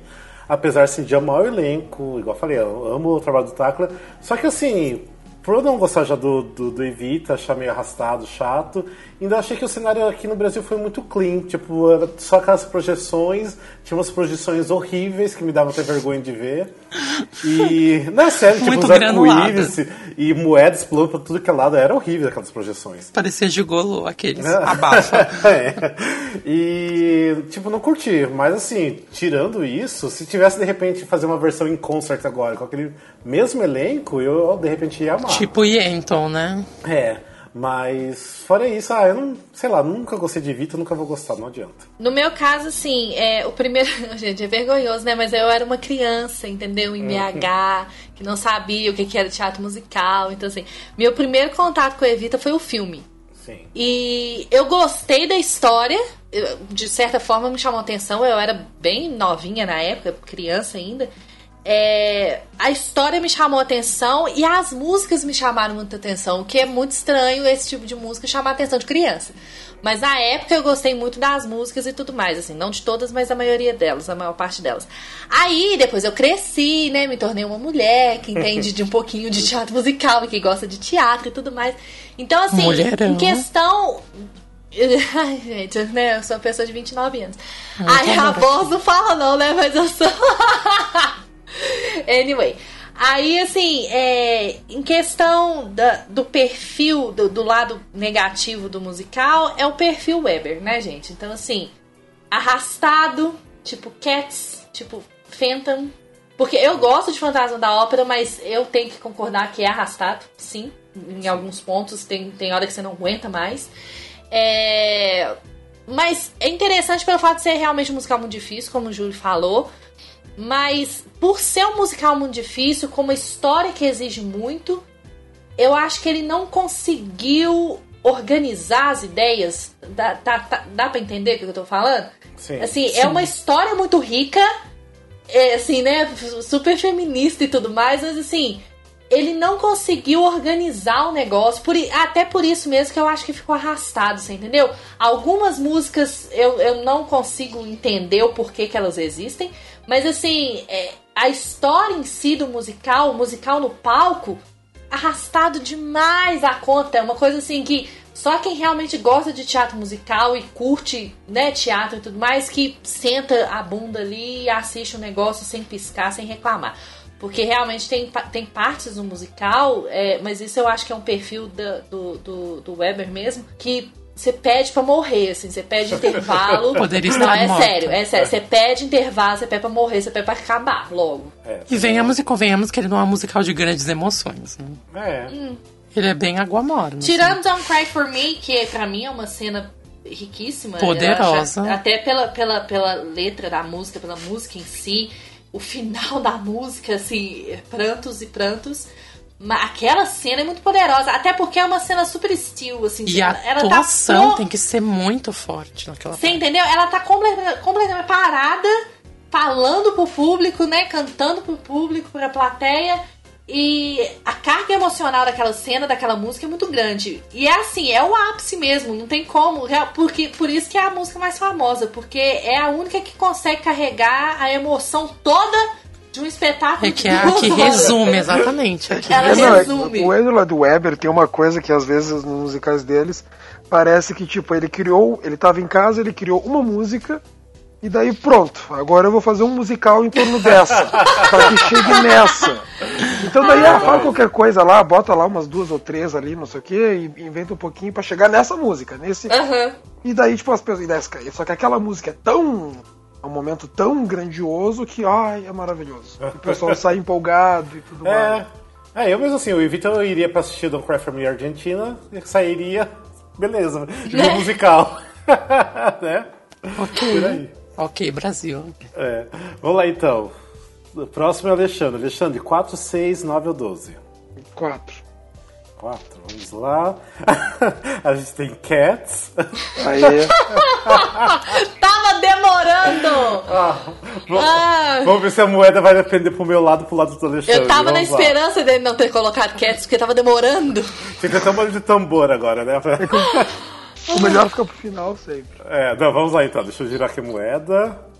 Apesar assim, de amar o elenco, igual eu falei, eu amo o trabalho do Tacla. Só que assim, por eu não gostar já do, do, do Evita, achar meio arrastado, chato, ainda achei que o cenário aqui no Brasil foi muito clean. Tipo, só aquelas projeções, tinha umas projeções horríveis que me davam até vergonha de ver. E, não é sério, tipo, Muito os arco-íris e moedas pulando pra tudo que é lado, era horrível aquelas projeções. Parecia gigolô, aqueles. Abafa. é. E, tipo, não curti. Mas, assim, tirando isso, se tivesse, de repente, fazer uma versão em concert agora, com aquele mesmo elenco, eu, de repente, ia amar. tipo Yenton, né? É. Mas, fora isso, ah, eu não, sei lá, nunca gostei de Vita, nunca vou gostar, não adianta. No meu caso, assim, é, o primeiro. Gente, é vergonhoso, né? Mas eu era uma criança, entendeu? Em BH, que não sabia o que que era teatro musical. Então, assim, meu primeiro contato com a Evita foi o filme. Sim. E eu gostei da história, de certa forma me chamou a atenção, eu era bem novinha na época, criança ainda. É, a história me chamou a atenção e as músicas me chamaram muita atenção, o que é muito estranho esse tipo de música chamar a atenção de criança. Mas na época eu gostei muito das músicas e tudo mais, assim, não de todas, mas a maioria delas, a maior parte delas. Aí depois eu cresci, né, me tornei uma mulher que entende de um pouquinho de teatro musical e que gosta de teatro e tudo mais. Então, assim, Mulherão. em questão Ai, gente, né? Eu sou uma pessoa de 29 anos. Ai, a voz não fala, não, né? Mas eu sou. anyway. Aí, assim, é, em questão da- do perfil, do, do lado negativo do musical, é o perfil Weber, né, gente? Então, assim, arrastado, tipo Cats, tipo Phantom. Porque eu gosto de Fantasma da Ópera, mas eu tenho que concordar que é arrastado, sim. Em alguns pontos, tem, tem hora que você não aguenta mais. É, Mas é interessante pelo fato de ser realmente um musical muito difícil, como o Júlio falou. Mas por ser um musical muito difícil, com uma história que exige muito, eu acho que ele não conseguiu organizar as ideias. Dá, dá, dá, dá pra entender o que eu tô falando? Sim. Assim, é uma história muito rica, é, assim, né? Super feminista e tudo mais, mas assim, ele não conseguiu organizar o negócio, por, até por isso mesmo que eu acho que ficou arrastado, você entendeu? Algumas músicas eu, eu não consigo entender o porquê que elas existem, mas assim, é, a história em si do musical, o musical no palco, arrastado demais a conta. É uma coisa assim que só quem realmente gosta de teatro musical e curte, né, teatro e tudo mais, que senta a bunda ali e assiste o negócio sem piscar, sem reclamar. Porque realmente tem, tem partes do musical, é, mas isso eu acho que é um perfil do, do, do Weber mesmo, que você pede pra morrer, assim, você pede intervalo. Poderia Não, estar é morta. sério, é sério. Você pede intervalo, você pede pra morrer, você pede pra acabar logo. É, E venhamos e convenhamos que ele não é um musical de grandes emoções. Né? é. Ele é bem água morna. assim. Tirando Don't Cry For Me, que pra mim é uma cena riquíssima. Poderosa. acho, até pela, pela, pela letra da música, pela música em si. O final da música, assim, prantos e prantos. Mas aquela cena é muito poderosa. Até porque é uma cena super estilo, assim. E a ela, ela atuação tá tem que ser muito forte naquela Você parte. entendeu? Ela tá comple- completamente parada, falando pro público, né? Cantando pro público, pra plateia. E a carga emocional daquela cena, daquela música é muito grande. E é assim, é o ápice mesmo, não tem como. real- Porque, por isso que é a música mais famosa, porque é a única que consegue carregar a emoção toda de um espetáculo É de que é a duas que horas. resume, exatamente. É que Ela resume. Não, é- resume. o do Weber tem uma coisa que às vezes nos musicais deles parece que tipo ele criou, ele tava em casa, ele criou uma música e daí pronto, agora eu vou fazer um musical em torno dessa, para que chegue nessa. Então daí ah, fala qualquer coisa lá, bota lá umas duas ou três ali, não sei o que, e inventa um pouquinho para chegar nessa música, nesse Aham. e daí, tipo, as pessoas. e Só que aquela música é tão. É um momento tão grandioso que, ai, é maravilhoso. E o pessoal sai empolgado e tudo mais. É, é, eu mesmo assim, o Evita eu iria pra assistir Don't Cry For Me Argentina e sairia, beleza, de um musical. né? Por Ok. aí. Ok, Brasil. É. Vamos lá então. O próximo é o Alexandre. Alexandre, 4, 6, 9 ou 12? Quatro. 4, vamos lá. A gente tem Cats. Aí, Tava demorando! Vamos, Ah. vamos ver se a moeda vai depender pro meu lado pro lado do Alexandre. Eu tava na Vamos lá. esperança dele não ter colocado Cats, porque tava demorando. Que ter um barulho de tambor agora, né? o melhor fica pro final sempre. É, não, vamos lá então. Deixa eu girar aqui a moeda.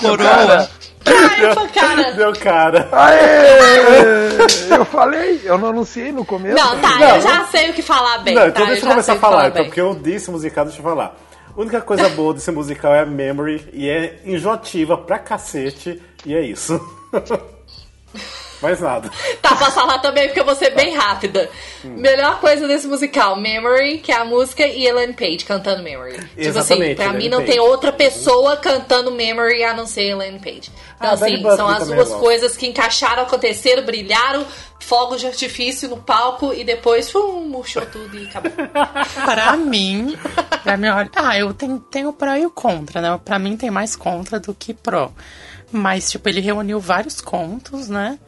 Coroa. Ai, cara. Deu cara. Aê! Eu falei, eu não anunciei no começo. Não, tá, Não, eu já sei o que falar bem. Não, então tá? deixa eu começar a falar, então, porque eu disse musical, deixa eu falar. A única coisa boa desse musical é a memory e é enjoativa pra cacete, e é isso. Mais nada. Tá, posso falar também porque eu vou ser bem rápida. Hum. Melhor coisa desse musical, Memory, que é a música, e Ellen Page cantando Memory. tipo assim, Exatamente, pra Ellen mim não Page. tem outra pessoa cantando Memory a não ser Ellen Page. Então, Ah, assim, são as também duas coisas que encaixaram, aconteceram, brilharam, fogos de artifício no palco e depois, fum, murchou tudo e acabou. Pra mim, pra mim, olha, ah, eu tenho, tenho o pró e o contra, né? Pra mim tem mais contra do que pró. Mas, tipo, ele reuniu vários contos, né?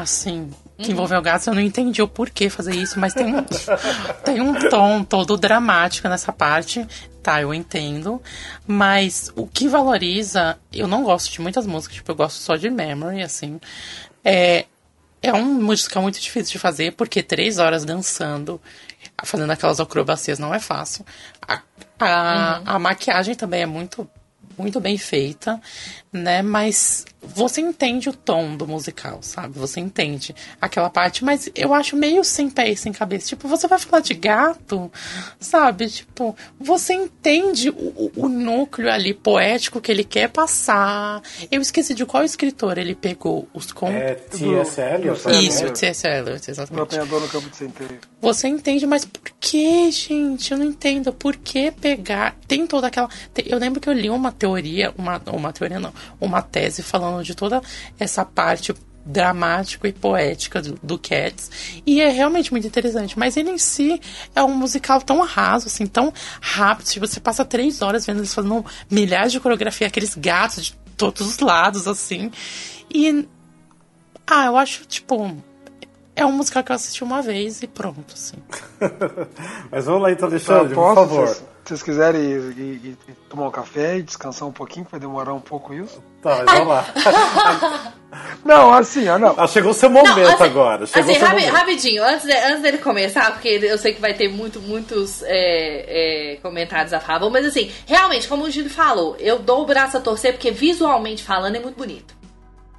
Assim, que envolveu gatos. Eu não entendi o porquê fazer isso, mas tem um, tem um tom todo dramático nessa parte. Tá, eu entendo. Mas o que valoriza. Eu não gosto de muitas músicas, tipo, eu gosto só de Memory, assim. É, é um musical muito difícil de fazer, porque três horas dançando, fazendo aquelas acrobacias não é fácil. A, a, a maquiagem também é muito, muito bem feita, né? Mas você entende o tom do musical, sabe? Você entende aquela parte, mas eu acho meio sem pé e sem cabeça. Tipo, você vai falar de gato, sabe? Tipo, você entende o, o- o núcleo ali poético que ele quer passar. Eu esqueci de qual escritor ele pegou os contos. É T.S. Eliot. Isso? T.S. Eliot, O exatamente. apanhador no campo de centeio. Você entende, mas por que, gente? Eu não entendo. Por que pegar. Tem toda aquela. Eu lembro que eu li uma teoria, uma, uma teoria não, uma tese falando de toda essa parte dramática e poética do, do Cats. E é realmente muito interessante. Mas ele em si é um musical tão raso, assim, tão rápido. Tipo, você passa três horas vendo eles fazendo milhares de coreografia, aqueles gatos de todos os lados, assim. E. Ah, eu acho, tipo. É um musical que eu assisti uma vez e pronto, assim. Mas vamos lá então, Alexandre, por posso? favor. Se vocês quiserem ir, ir- ir tomar um café e descansar um pouquinho, que vai demorar um pouco isso. Tá, mas vamos lá. Não, assim, ó, não. Ah, chegou o seu momento Não, assim- agora. Chegou assim, o seu rapi- momento. rapidinho, antes, de- antes dele começar, porque eu sei que vai ter muito, muitos é, é, comentários a favor, mas assim, realmente, como o Júlio falou, eu dou o braço a torcer porque visualmente falando é muito bonito.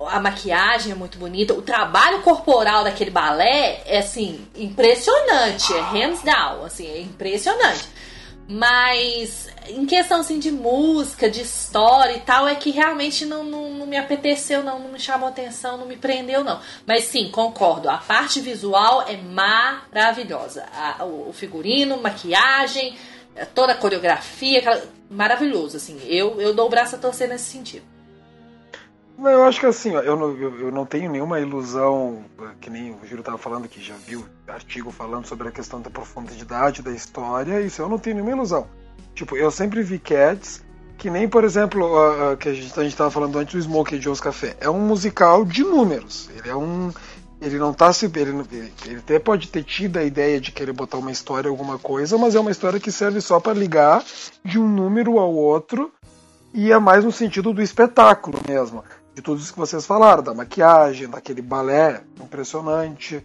A maquiagem é muito bonita, o trabalho corporal daquele balé é assim, impressionante, é hands down, assim, é impressionante. Mas em questão assim de música, de história e tal, é que realmente não, não, não me apeteceu, não, não me chamou atenção, não me prendeu, não. Mas sim, concordo. A parte visual é maravilhosa. A- o, o figurino, maquiagem, toda a coreografia, aquela- maravilhoso, assim. Eu, eu dou o braço a torcer nesse sentido. Eu acho que assim, eu não, eu, não tenho nenhuma ilusão, eh, que nem o Júlio estava falando, que já viu artigo falando sobre a questão da profundidade da história, isso eu não tenho nenhuma ilusão. Tipo, eu sempre vi Cats, que nem, por exemplo, a, a- que a gente, a gente tava falando antes do Smokey Joe's Café. É um musical de números. Ele é um. Ele não tá se. Ele ele até pode ter tido a ideia de querer botar uma história, alguma coisa, mas é uma história que serve só para ligar de um número ao outro e é mais no sentido do espetáculo mesmo. De tudo isso que vocês falaram, da maquiagem, daquele balé impressionante.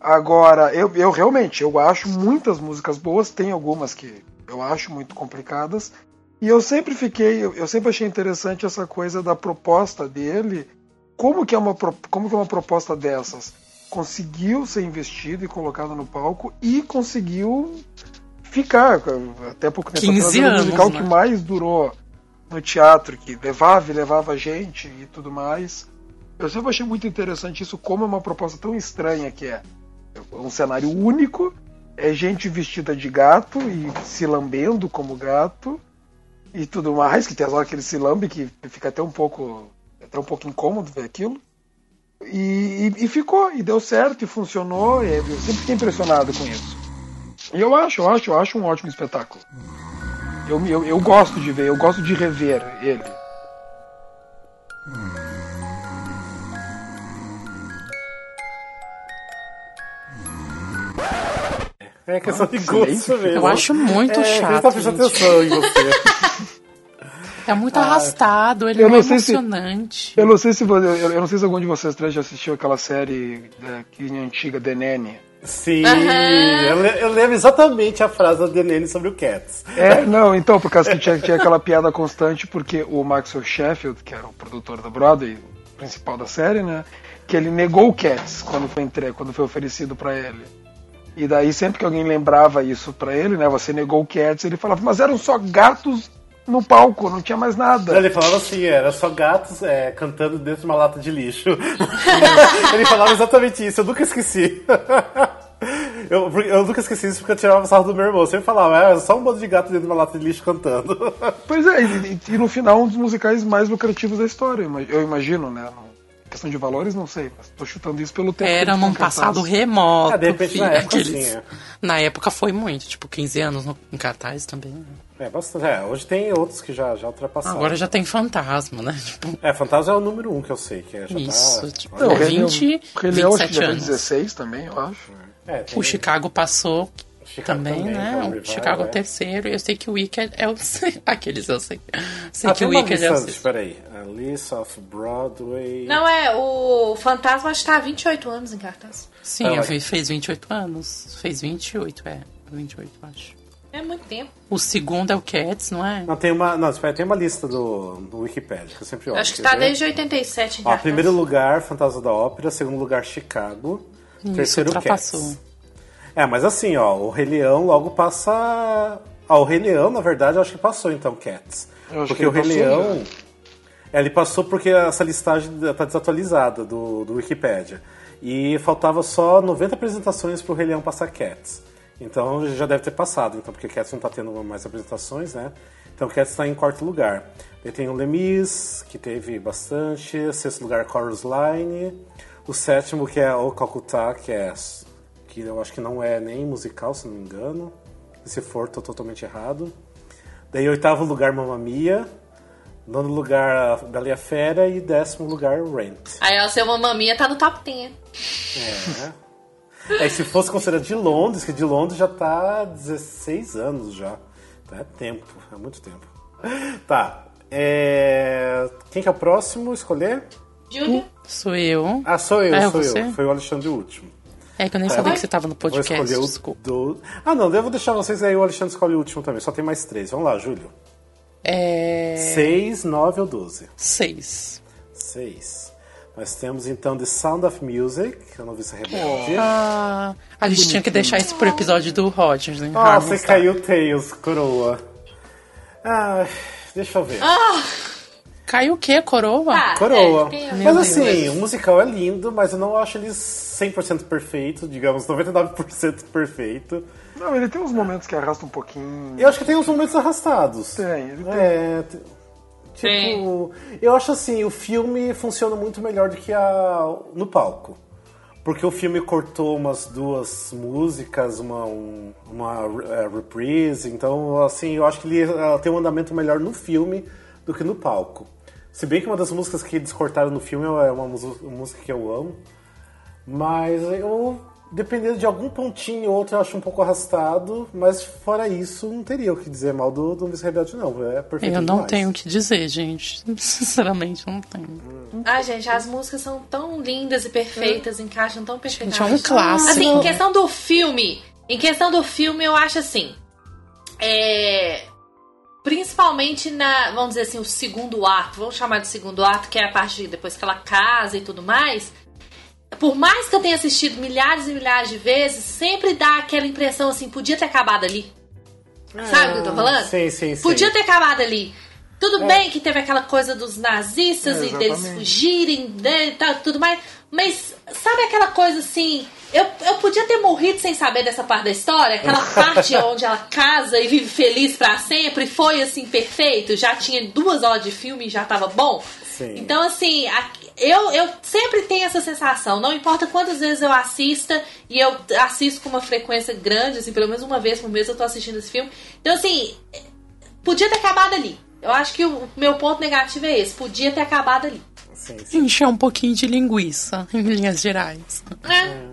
Agora, eu, eu realmente, eu acho muitas músicas boas, tem algumas que eu acho muito complicadas. E eu sempre fiquei, eu, sempre achei interessante essa coisa da proposta dele. Como que é uma, como que é uma proposta dessas? Conseguiu ser investido e colocado no palco e conseguiu ficar. Até pouco tempo 15 atrás, o anos, musical né? que mais durou no teatro, que levava e levava gente e tudo mais. Eu sempre achei muito interessante isso, como é uma proposta tão estranha que é. Um cenário único, é gente vestida de gato e se lambendo como gato e tudo mais, que tem as horas que ele se lambe, que fica até um pouco. até um pouco incômodo ver aquilo. E, e- e ficou, e deu certo, e funcionou, e eu sempre fiquei impressionado com isso. E eu acho, eu acho, eu acho um ótimo espetáculo. Eu, eu, eu gosto de ver, eu gosto de rever ele. É questão de gosto mesmo. Eu acho muito é, chato, Ele tá prestando gente. atenção em você. É muito arrastado, ele Eu não é sei se- emocionante. Eu não sei se eu, eu não sei se algum de vocês três já assistiu aquela série da, que é antiga The Nanny. Sim, Aham. eu, eu lembro exatamente a frase da Denene sobre o Cats. É, não, então, por causa que tinha, tinha aquela piada constante, porque o Maxwell Sheffield, que era o produtor da Broadway, o principal da série, né? Que ele negou o Cats quando foi entre, quando foi oferecido pra ele. E daí, sempre que alguém lembrava isso pra ele, né? Você negou o Cats, ele falava, mas eram só gatos no palco, não tinha mais nada. Ele falava assim, era só gatos é, cantando dentro de uma lata de lixo. Ele falava exatamente isso, eu nunca esqueci. Eu, eu nunca esqueci isso porque eu tirava sarro do meu irmão. Sempre falava, era só um bando de gato dentro de uma lata de lixo cantando. Pois é, e, e- no final um dos musicais mais lucrativos da história, eu imagino, né? Questão de valores, não sei, mas tô chutando isso pelo tempo. Era num passado remoto. Ah, de repente, filho, na época, aqueles- sim, é. Na época foi muito, tipo, 15 anos no, em cartaz também. né? É, bastante. É, hoje tem outros que já, já ultrapassaram. Agora já tem fantasma, né? Tipo, É, Fantasma é o número um que eu sei, que é, já isso. tá... Tipo, Não, é Rei Leão- 20, o Rei Leão acho que 27 já tem anos. 16 também, eu acho. É, tem- O Chicago passou Chicago também, também, né? é um o Chicago é o é. terceiro. E eu sei que o Wicked é o. Aqueles eu sei. Sei Ah, que o Wicked é o lista, sexto. peraí. A List of Broadway... Não, é, o Fantasma acho que tá há 28 anos em cartaz. Sim, Ah, eu vi- fez 28 anos. Fez 28, é. 28, acho. É muito tempo. O segundo é o Cats, não é? Não, tem uma, não, espera, tem uma lista do, do Wikipedia, que eu sempre olho. acho que tá ver? desde 87 em Ó, primeiro lugar, Fantasma da Ópera. Segundo lugar, Chicago. Isso, terceiro, ultrapassou. Cats. É, mas assim, ó, o Rei Leão logo passa... Ó, o Rei Leão, na verdade, eu acho que passou, então, Cats. Porque que o Rei ele passou, Leão... né? É, ele passou porque essa listagem tá desatualizada do, do Wikipedia. E faltava só 90 apresentações pro Rei Leão passar Cats. Então já deve ter passado, então, porque Cats não tá tendo mais apresentações, né? Então Cats está em quarto lugar. Daí tem o Lemis, que teve bastante. Sexto lugar, Chorus Line. O sétimo, que é o Calcutá, que é. Que eu acho que não é nem musical, se não me engano. E se for, tô totalmente errado. Daí oitavo lugar, Mamma Mia. Nono lugar, Bela e a Fera. E décimo lugar, Rent. Aí, ó, seu Mamamia tá no top 10. É. É, e se fosse considerado de Londres, que de Londres já tá há 16 anos já. Então é tempo, é muito tempo. Tá. é, Quem que é o próximo escolher? Júlia? Sou eu. Ah, sou eu, É, sou você? eu. Foi o Alexandre o último. É que eu nem sabia que você tava no Vou podcast. escolher o Desculpa. do... Ah, não, devo deixar vocês aí, o Alexandre escolhe o último também. Só tem mais três. Vamos lá, Júlio. É. Seis, nove ou doze? Seis. Seis. Nós temos então The Sound of Music, é a noviça rebelde. Ah, a gente tinha que deixar isso pro episódio do Rogers, né? Nossa, Harmon's caiu Tails, coroa. Ah, deixa eu ver. Caiu o quê? Coroa? Ah, Coroa. é, mas assim, Deus. o musical é lindo, mas eu não acho ele 100% perfeito, digamos, 99% perfeito. Não, ele tem uns momentos que arrasta um pouquinho. Eu acho que tem uns momentos arrastados. Tem, ele tem. É, tipo, Tem. eu acho assim, o filme funciona muito melhor do que a no palco. Porque o filme cortou umas duas músicas, uma, um- uma é, reprise, então assim, eu acho que ele tem um andamento melhor no filme do que no palco. Se bem que uma das músicas que eles cortaram no filme é uma, música que eu amo. Mas eu, dependendo de algum pontinho ou outro, eu acho um pouco arrastado. Mas fora isso, não teria o que dizer mal do, do Miss Rebelde, não. É perfeito Eu não demais. tenho o que dizer, gente. Sinceramente, não tenho. Ah, gente, as músicas são tão lindas e perfeitas, encaixam tão perfeitamente. Gente, é um clássico. Assim, em questão do filme, em questão do filme, eu acho assim. É. Principalmente na, vamos dizer assim, o segundo ato, vamos chamar de segundo ato, que é a parte de depois que ela casa e tudo mais. Por mais que eu tenha assistido milhares e milhares de vezes, sempre dá aquela impressão assim, podia ter acabado ali. Sabe o que eu tô falando? Sim, sim, sim. Podia ter acabado ali. É. Tudo bem que teve aquela coisa dos nazistas É, e deles fugirem, né, e tal, tudo mais. Mas sabe aquela coisa assim? Eu, eu podia ter morrido sem saber dessa parte da história, aquela parte onde ela casa e vive feliz pra sempre, foi assim perfeito. Já tinha duas horas de filme e já tava bom. Sim. Então, assim, a- eu, eu sempre tenho essa sensação. Não importa quantas vezes eu assista, e eu assisto com uma frequência grande, assim, pelo menos uma vez por mês eu tô assistindo esse filme. Então, assim, podia ter acabado ali. Eu acho que o meu ponto negativo é esse. Podia ter acabado ali. Sim, sim. Encher um pouquinho de linguiça, em linhas gerais. Né?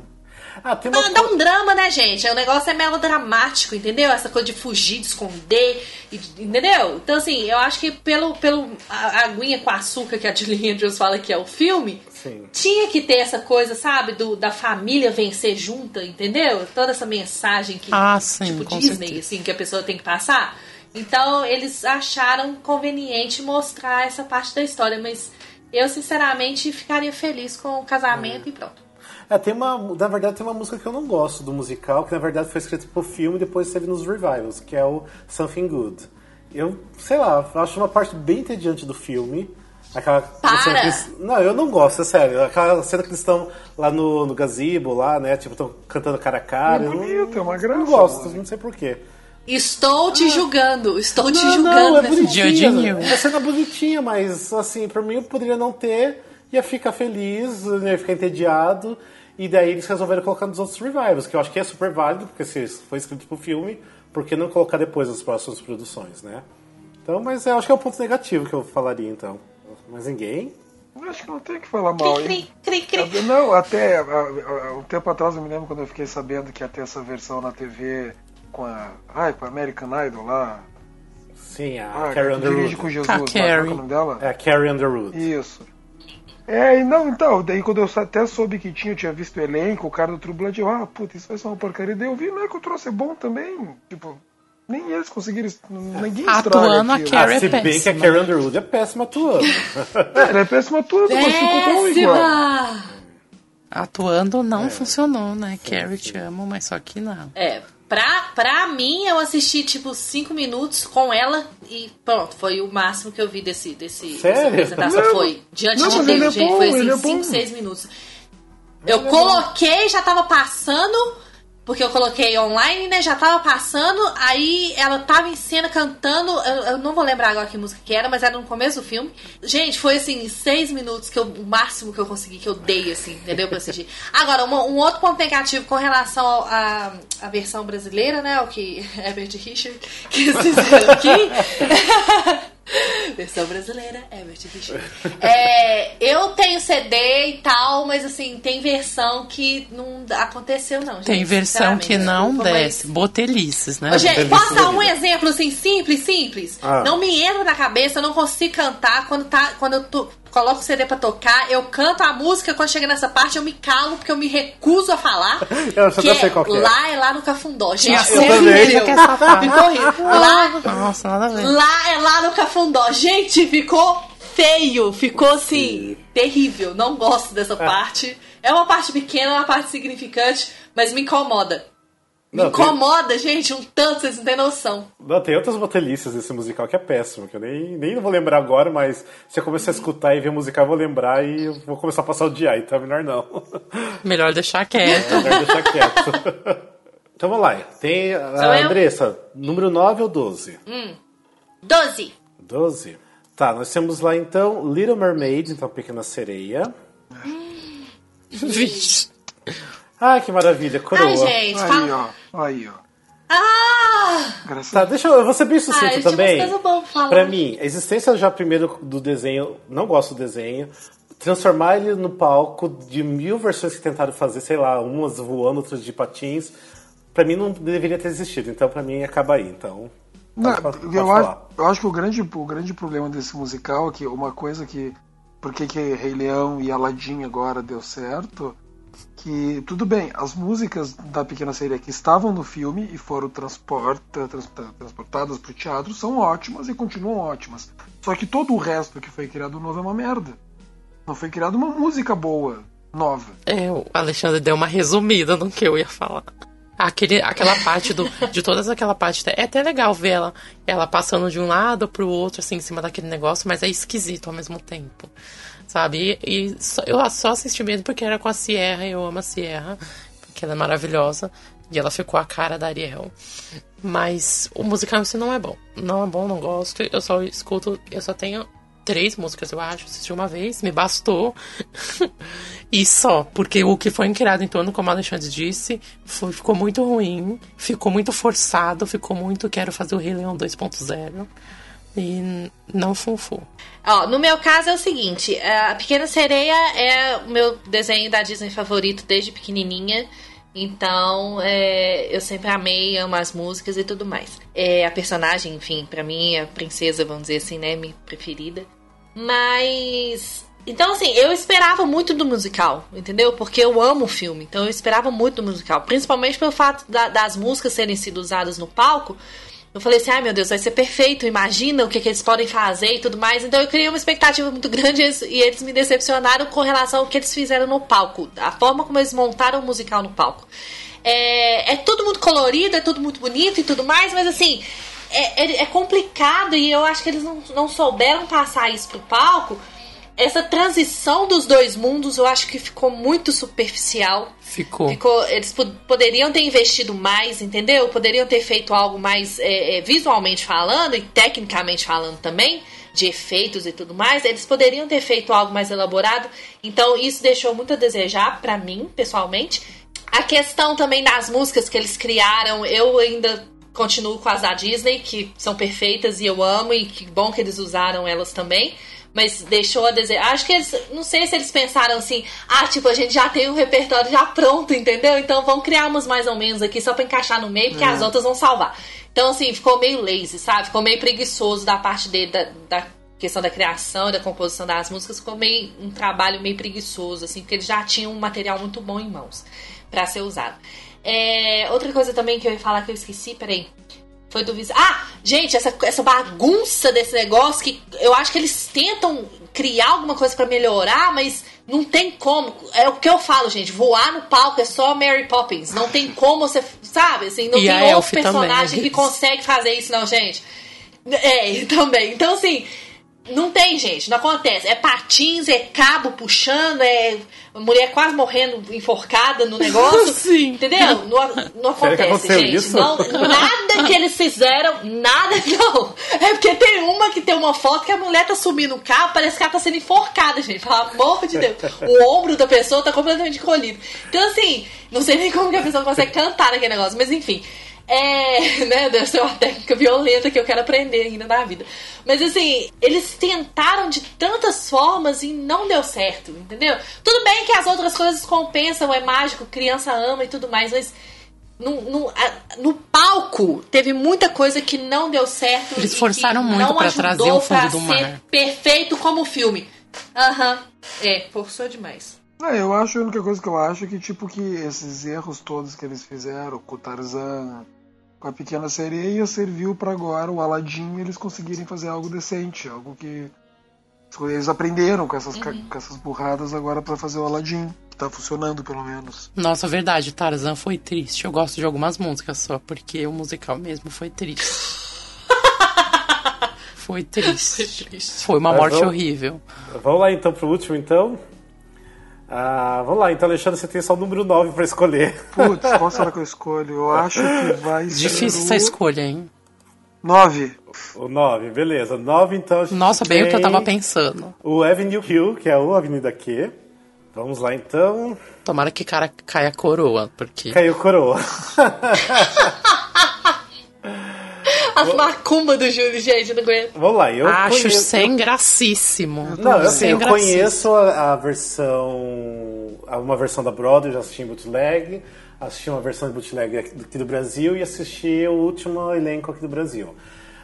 Ah, tem uma dá um drama, né, gente? O negócio é melodramático, entendeu? Essa coisa de fugir, de esconder, e de- entendeu? Então, assim, eu acho que pelo, pelo a, aguinha com açúcar que a Julie Andrews fala que é o filme, Sim. tinha que ter essa coisa, sabe? Do, da família vencer junta, entendeu? Toda essa mensagem que, Ah, sim, tipo Disney, certeza. assim, que a pessoa tem que passar. Então, eles acharam conveniente mostrar essa parte da história, mas eu, sinceramente, ficaria feliz com o casamento e pronto. É, tem uma. Na verdade, tem uma música que eu não gosto do musical, que na verdade foi escrita pro filme e depois teve nos revivals, que é o Something Good. Eu, sei lá, eu acho uma parte bem entediante do filme. Aquela Para! cena que eles- Não, eu não gosto, é sério. Aquela cena que eles estão lá no, no gazebo, lá, né? Tipo, estão cantando cara a cara. É eu não- bonito, é uma graça, Não gosto, não sei porquê. Estou te julgando, estou te Não, julgando. não, é bonitinha. You. É cena bonitinha, mas assim, pra mim eu poderia não ter, ia ficar feliz, ia ficar entediado. E daí eles resolveram colocar nos outros revivals, que eu acho que é super válido, porque se foi escrito pro filme, por que não colocar depois nas próximas produções, né? Então, mas eu acho que é o ponto negativo que eu falaria, então. Mas ninguém? Acho que não tem que falar mal, Cri, hein? cri, cri, cri. Não, até um tempo atrás eu me lembro quando eu fiquei sabendo que ia ter essa versão na TV com a. Ai, com a American Idol lá. Sim, a Ah, Carrie que dirige Underwood. com Jesus. A lá, qual é Carrie. o nome dela? É a Carrie Underwood. Isso. É, e não, então, daí quando eu até soube que tinha, eu tinha visto o elenco, o cara do True Blood, eu, ah, puta, isso vai ser uma porcaria. Daí eu vi, não é que o troço é bom também. Tipo, nem eles conseguiram. Ninguém estraga Atuando a. Carrie. Ah, se é bem que a. Carrie Underwood é péssima atuando. É, ela é péssima tudo, mas ficou bom igual. Péssima! Atuando não funcionou, né? Carrie, te amo, mas só que não. É, pra, pra mim, eu assisti tipo 5 minutos com ela e pronto, foi o máximo que eu vi desse, desse Sério? dessa apresentação. Não, foi diante não, de Deus, é gente, bom, foi é assim, bom. 5, 6 minutos. Eu coloquei, já tava passando, porque eu coloquei online, né? Já tava passando, aí ela tava em cena cantando. Eu, eu não vou lembrar agora que música que era, mas era no começo do filme. Gente, foi assim, seis minutos que eu, o máximo que eu consegui, que eu dei, assim, entendeu? Pra assistir. Agora, uma- um outro ponto negativo com relação à versão brasileira, né? O que Herbert Richard quis dizer aqui. Versão brasileira, Herbert Richard. É, eu tenho CD e tal, mas assim, tem versão que não aconteceu, não. Tem gente, versão que não desculpa, mas- desce. Botelices, né? Ô, gente, posso dar da um exemplo assim, simples, simples? Ah. Não me entra na cabeça, eu não consigo cantar quando, tá, quando eu to- coloco o CD pra tocar, eu canto a música, quando chega nessa parte eu me calo, porque eu me recuso a falar. Eu já que sei qual que é. Lá é lá no Cafundó, gente. Ah, sério também. mesmo. Que é. Ficou horrível. Lá, Nossa, nada a ver. Lá é lá no Cafundó. Gente, ficou feio. Ficou assim, terrível. Não gosto dessa parte. É uma parte pequena, é uma parte significante, mas me incomoda. Me Não, tem- incomoda, gente, um tanto, vocês não têm noção. Não, tem outras botelices desse musical que é péssimo, que eu nem, nem vou lembrar agora, mas se eu começar a escutar e ver o musical, eu vou lembrar e eu vou começar a passar o dia, então é melhor não. Melhor deixar quieto. É melhor deixar quieto. então vamos lá. Tem a Sou eu? Andressa, número 9 ou 12? 12. 12. Tá, nós temos lá então Little Mermaid, então Pequena Sereia. Vixe. Ai, que maravilha, coroa. Ai, gente, Aí, fala. ó. Aí, ó. Ah! Graças Tá, deixa eu, eu vou ser bem sucinto Ah, também. Pra mim, a existência já primeiro do desenho, não gosto do desenho. Transformar ele no palco de mil versões que tentaram fazer, sei lá, umas voando, outras de patins. Pra mim não deveria ter existido, então pra mim acaba aí. Então. Não, pode- pode eu, falar. acho, eu acho que o grande, o grande problema desse musical é que uma coisa que. Por que, que Rei Leão e Aladdin agora deu certo? Que tudo bem, as músicas da Pequena Sereia que estavam no filme e foram transporta, trans- transportadas para o teatro são ótimas e continuam ótimas. Só que todo o resto que foi criado novo é uma merda. Não foi criada uma música boa, nova. É, o Alexandre deu uma resumida no que eu ia falar. Aquele, aquela parte do, de todas aquela parte. É até legal ver ela, ela passando de um lado pro outro, assim, em cima daquele negócio, mas é esquisito ao mesmo tempo. Sabe? E, e só- eu só assisti mesmo porque era com a Sierra, eu amo a Sierra, porque ela é maravilhosa. E ela ficou a cara da Ariel. Mas o musical em si não é bom. Não é bom, não gosto. Eu só escuto, eu só tenho três músicas, eu acho. Assisti uma vez, me bastou. e só, porque o que foi criado em torno, como a Alexandre disse, foi- ficou muito ruim, ficou muito forçado, ficou muito quero fazer o Rei Leão 2.0. E não funfou. Ó, no meu caso é o seguinte, a Pequena Sereia é o meu desenho da Disney favorito desde pequenininha. Então, é, eu sempre amei, amo as músicas e tudo mais. É, a personagem, enfim, pra mim, a princesa, vamos dizer assim, né, minha preferida. Mas. Então, assim, eu esperava muito do musical, entendeu? Porque eu amo o filme, então eu esperava muito do musical. Principalmente pelo fato da- das músicas serem sido usadas no palco. Eu falei assim, ai meu Deus, vai ser perfeito, imagina o que, que eles podem fazer e tudo mais. Então eu criei uma expectativa muito grande e eles- me decepcionaram com relação ao que eles fizeram no palco. A forma como eles montaram o musical no palco. É, é tudo muito colorido, é tudo muito bonito e tudo mais, mas assim, é, é- é complicado e eu acho que eles não, não souberam passar isso pro palco. Essa transição dos dois mundos eu acho que ficou muito superficial. Ficou. Ficou, eles po- poderiam ter investido mais, entendeu? Poderiam ter feito algo mais é, é, visualmente falando e tecnicamente falando também, de efeitos e tudo mais. Eles poderiam ter feito algo mais elaborado. Então isso deixou muito a desejar pra mim, pessoalmente. A questão também das músicas que eles criaram, eu ainda continuo com as da Disney, que são perfeitas e eu amo, e que bom que eles usaram elas também. Mas deixou a desejar. Acho que eles. Não sei se eles pensaram assim, ah, tipo, a gente já tem o repertório já pronto, entendeu? Então vamos criar umas mais ou menos aqui só pra encaixar no meio, porque as outras vão salvar. Então, assim, ficou meio lazy, sabe? Ficou meio preguiçoso da parte dele, da, da questão da criação da composição das músicas. Ficou meio um trabalho meio preguiçoso, assim, porque eles já tinham um material muito bom em mãos pra ser usado. É, outra coisa também que eu ia falar que eu esqueci, peraí. Foi do Visa. Ah, gente, essa, essa bagunça desse negócio que eu acho que eles tentam criar alguma coisa pra melhorar, mas não tem como. É o que eu falo, gente. Voar no palco é só Mary Poppins. Não tem como você, sabe? Assim, não E tem outro personagem também. que consegue fazer isso, não, gente. É, também. Então, assim, não tem, gente. Não acontece. É patins, é cabo puxando, é mulher quase morrendo enforcada no negócio. Sim. Entendeu? Não, não acontece, gente. isso? Não, nada que eles fizeram, nada não. É porque tem uma que tem uma foto que a mulher tá subindo o carro, parece que ela tá sendo enforcada, gente. Pelo amor de Deus. O ombro da pessoa tá completamente encolhido. Então, assim, não sei nem como que a pessoa consegue cantar naquele negócio, mas enfim. É, né, deve ser uma técnica violenta que eu quero aprender ainda na vida. Mas assim, eles tentaram de tantas formas e não deu certo, entendeu? Tudo bem que as outras coisas compensam, é mágico, criança ama e tudo mais, mas no, no, a- no palco teve muita coisa que não deu certo. Eles e que forçaram muito ajudou trazer o fundo pra do ser mar. Perfeito como filme. Aham. É, forçou demais. É, eu acho, a única coisa que eu acho é que, tipo, que esses erros todos que eles fizeram com o Tarzan, com a Pequena Sereia, serviu pra agora o Aladdin eles conseguirem fazer algo decente, algo que eles aprenderam com essas, ca- com essas burradas agora pra fazer o Aladdin, que tá funcionando pelo menos. Nossa, verdade, Tarzan foi triste. Eu gosto de algumas músicas só, porque o musical mesmo foi triste. Foi triste. Foi uma Mas morte vamos- horrível. Vamos lá então pro último, então. Ah, vamos lá, então, Alexandre, você tem só o número 9 pra escolher. Putz, qual será que eu escolho? Eu acho que vai ser. Difícil essa escolha, hein? 9. O 9, beleza. 9, então. a gente Nossa, bem o que eu tava pensando. O Avenue Q, que é o Avenida Q. Vamos lá então. Tomara que cara caia a coroa, porque. Caiu coroa. As macumbas do Júlio, gente, eu não aguento. Vamos lá, eu Acho conheço... sem gracíssimo. Não, eu, sem eu conheço a, a versão. Uma versão da Broadway, já assisti em bootleg, assisti uma versão de bootleg aqui do- Brasil e assisti o último elenco aqui do Brasil.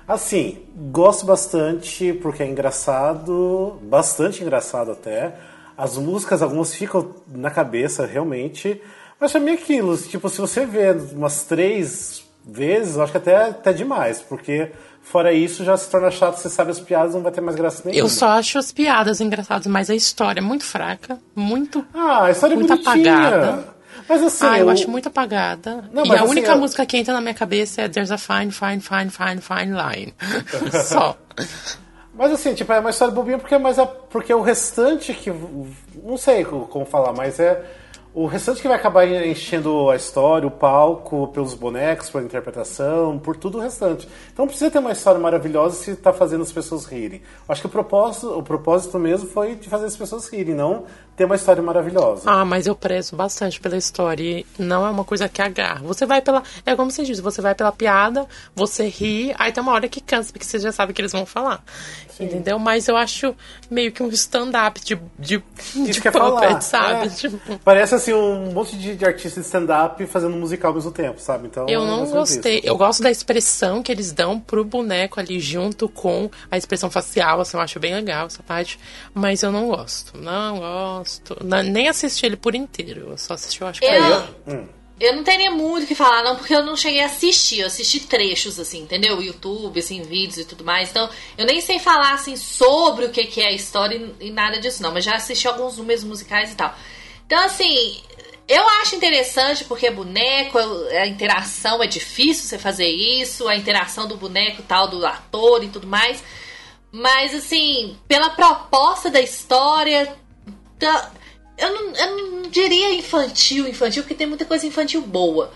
Assim, gosto bastante porque é engraçado, bastante engraçado até. As músicas, algumas ficam na cabeça realmente, mas é aquilo, tipo, se você vê umas três vezes, acho que até, até demais, porque fora isso já se torna chato, você sabe as piadas, não vai ter mais graça nenhuma. Eu só acho as piadas engraçadas, mas a história é muito fraca, muito. Ah, a história é Muito bonitinha. apagada. Mas assim, ah, eu eu- acho muito apagada. Não, e mas a assim, única eu- música que entra na minha cabeça é There's a Fine, Fine, Fine, Fine, Fine Line. só. Mas assim, tipo, é uma história bobinha porque é mais a, porque o restante que não sei co- como falar, mas é o restante que vai acabar enchendo a história, o palco, pelos bonecos, pela interpretação, por tudo o restante. Então precisa ter uma história maravilhosa se tá fazendo as pessoas rirem. Acho que o propósito, o propósito mesmo foi de fazer as pessoas rirem, não ter uma história maravilhosa. Ah, mas eu prezo bastante pela história. E não é uma coisa que agarra. Você vai pela. É como você diz, você vai pela piada, você ri, aí tem uma hora que cansa, porque você já sabe o que eles vão falar. Entendeu? Mas eu acho meio que um stand-up de, de, Isso de ia falar. puppet, sabe? É. Tipo, Parece assim um monte de, de artista de stand-up fazendo musical ao mesmo tempo, sabe? Então, eu é não menos gostei. isso. Eu gosto da expressão que eles dão pro boneco ali junto com a expressão facial, assim, eu acho bem legal essa parte. Mas eu não gosto. Não gosto. Na- nem assisti ele por inteiro. Eu só assisti, eu acho que Eu, Hum. eu não teria muito o que falar, não, porque eu não cheguei a assistir. Eu assisti trechos, assim, entendeu? YouTube, assim, vídeos e tudo mais. Então, eu nem sei falar, assim, sobre o que, que é a história e, e nada disso, não. Mas já assisti alguns números musicais e tal. Então, assim, eu acho interessante porque boneco, a interação é difícil você fazer isso, a interação do boneco e tal, do ator e tudo mais. Mas, assim, pela proposta da história, tá- eu, não, eu não diria infantil, infantil, porque tem muita coisa infantil boa.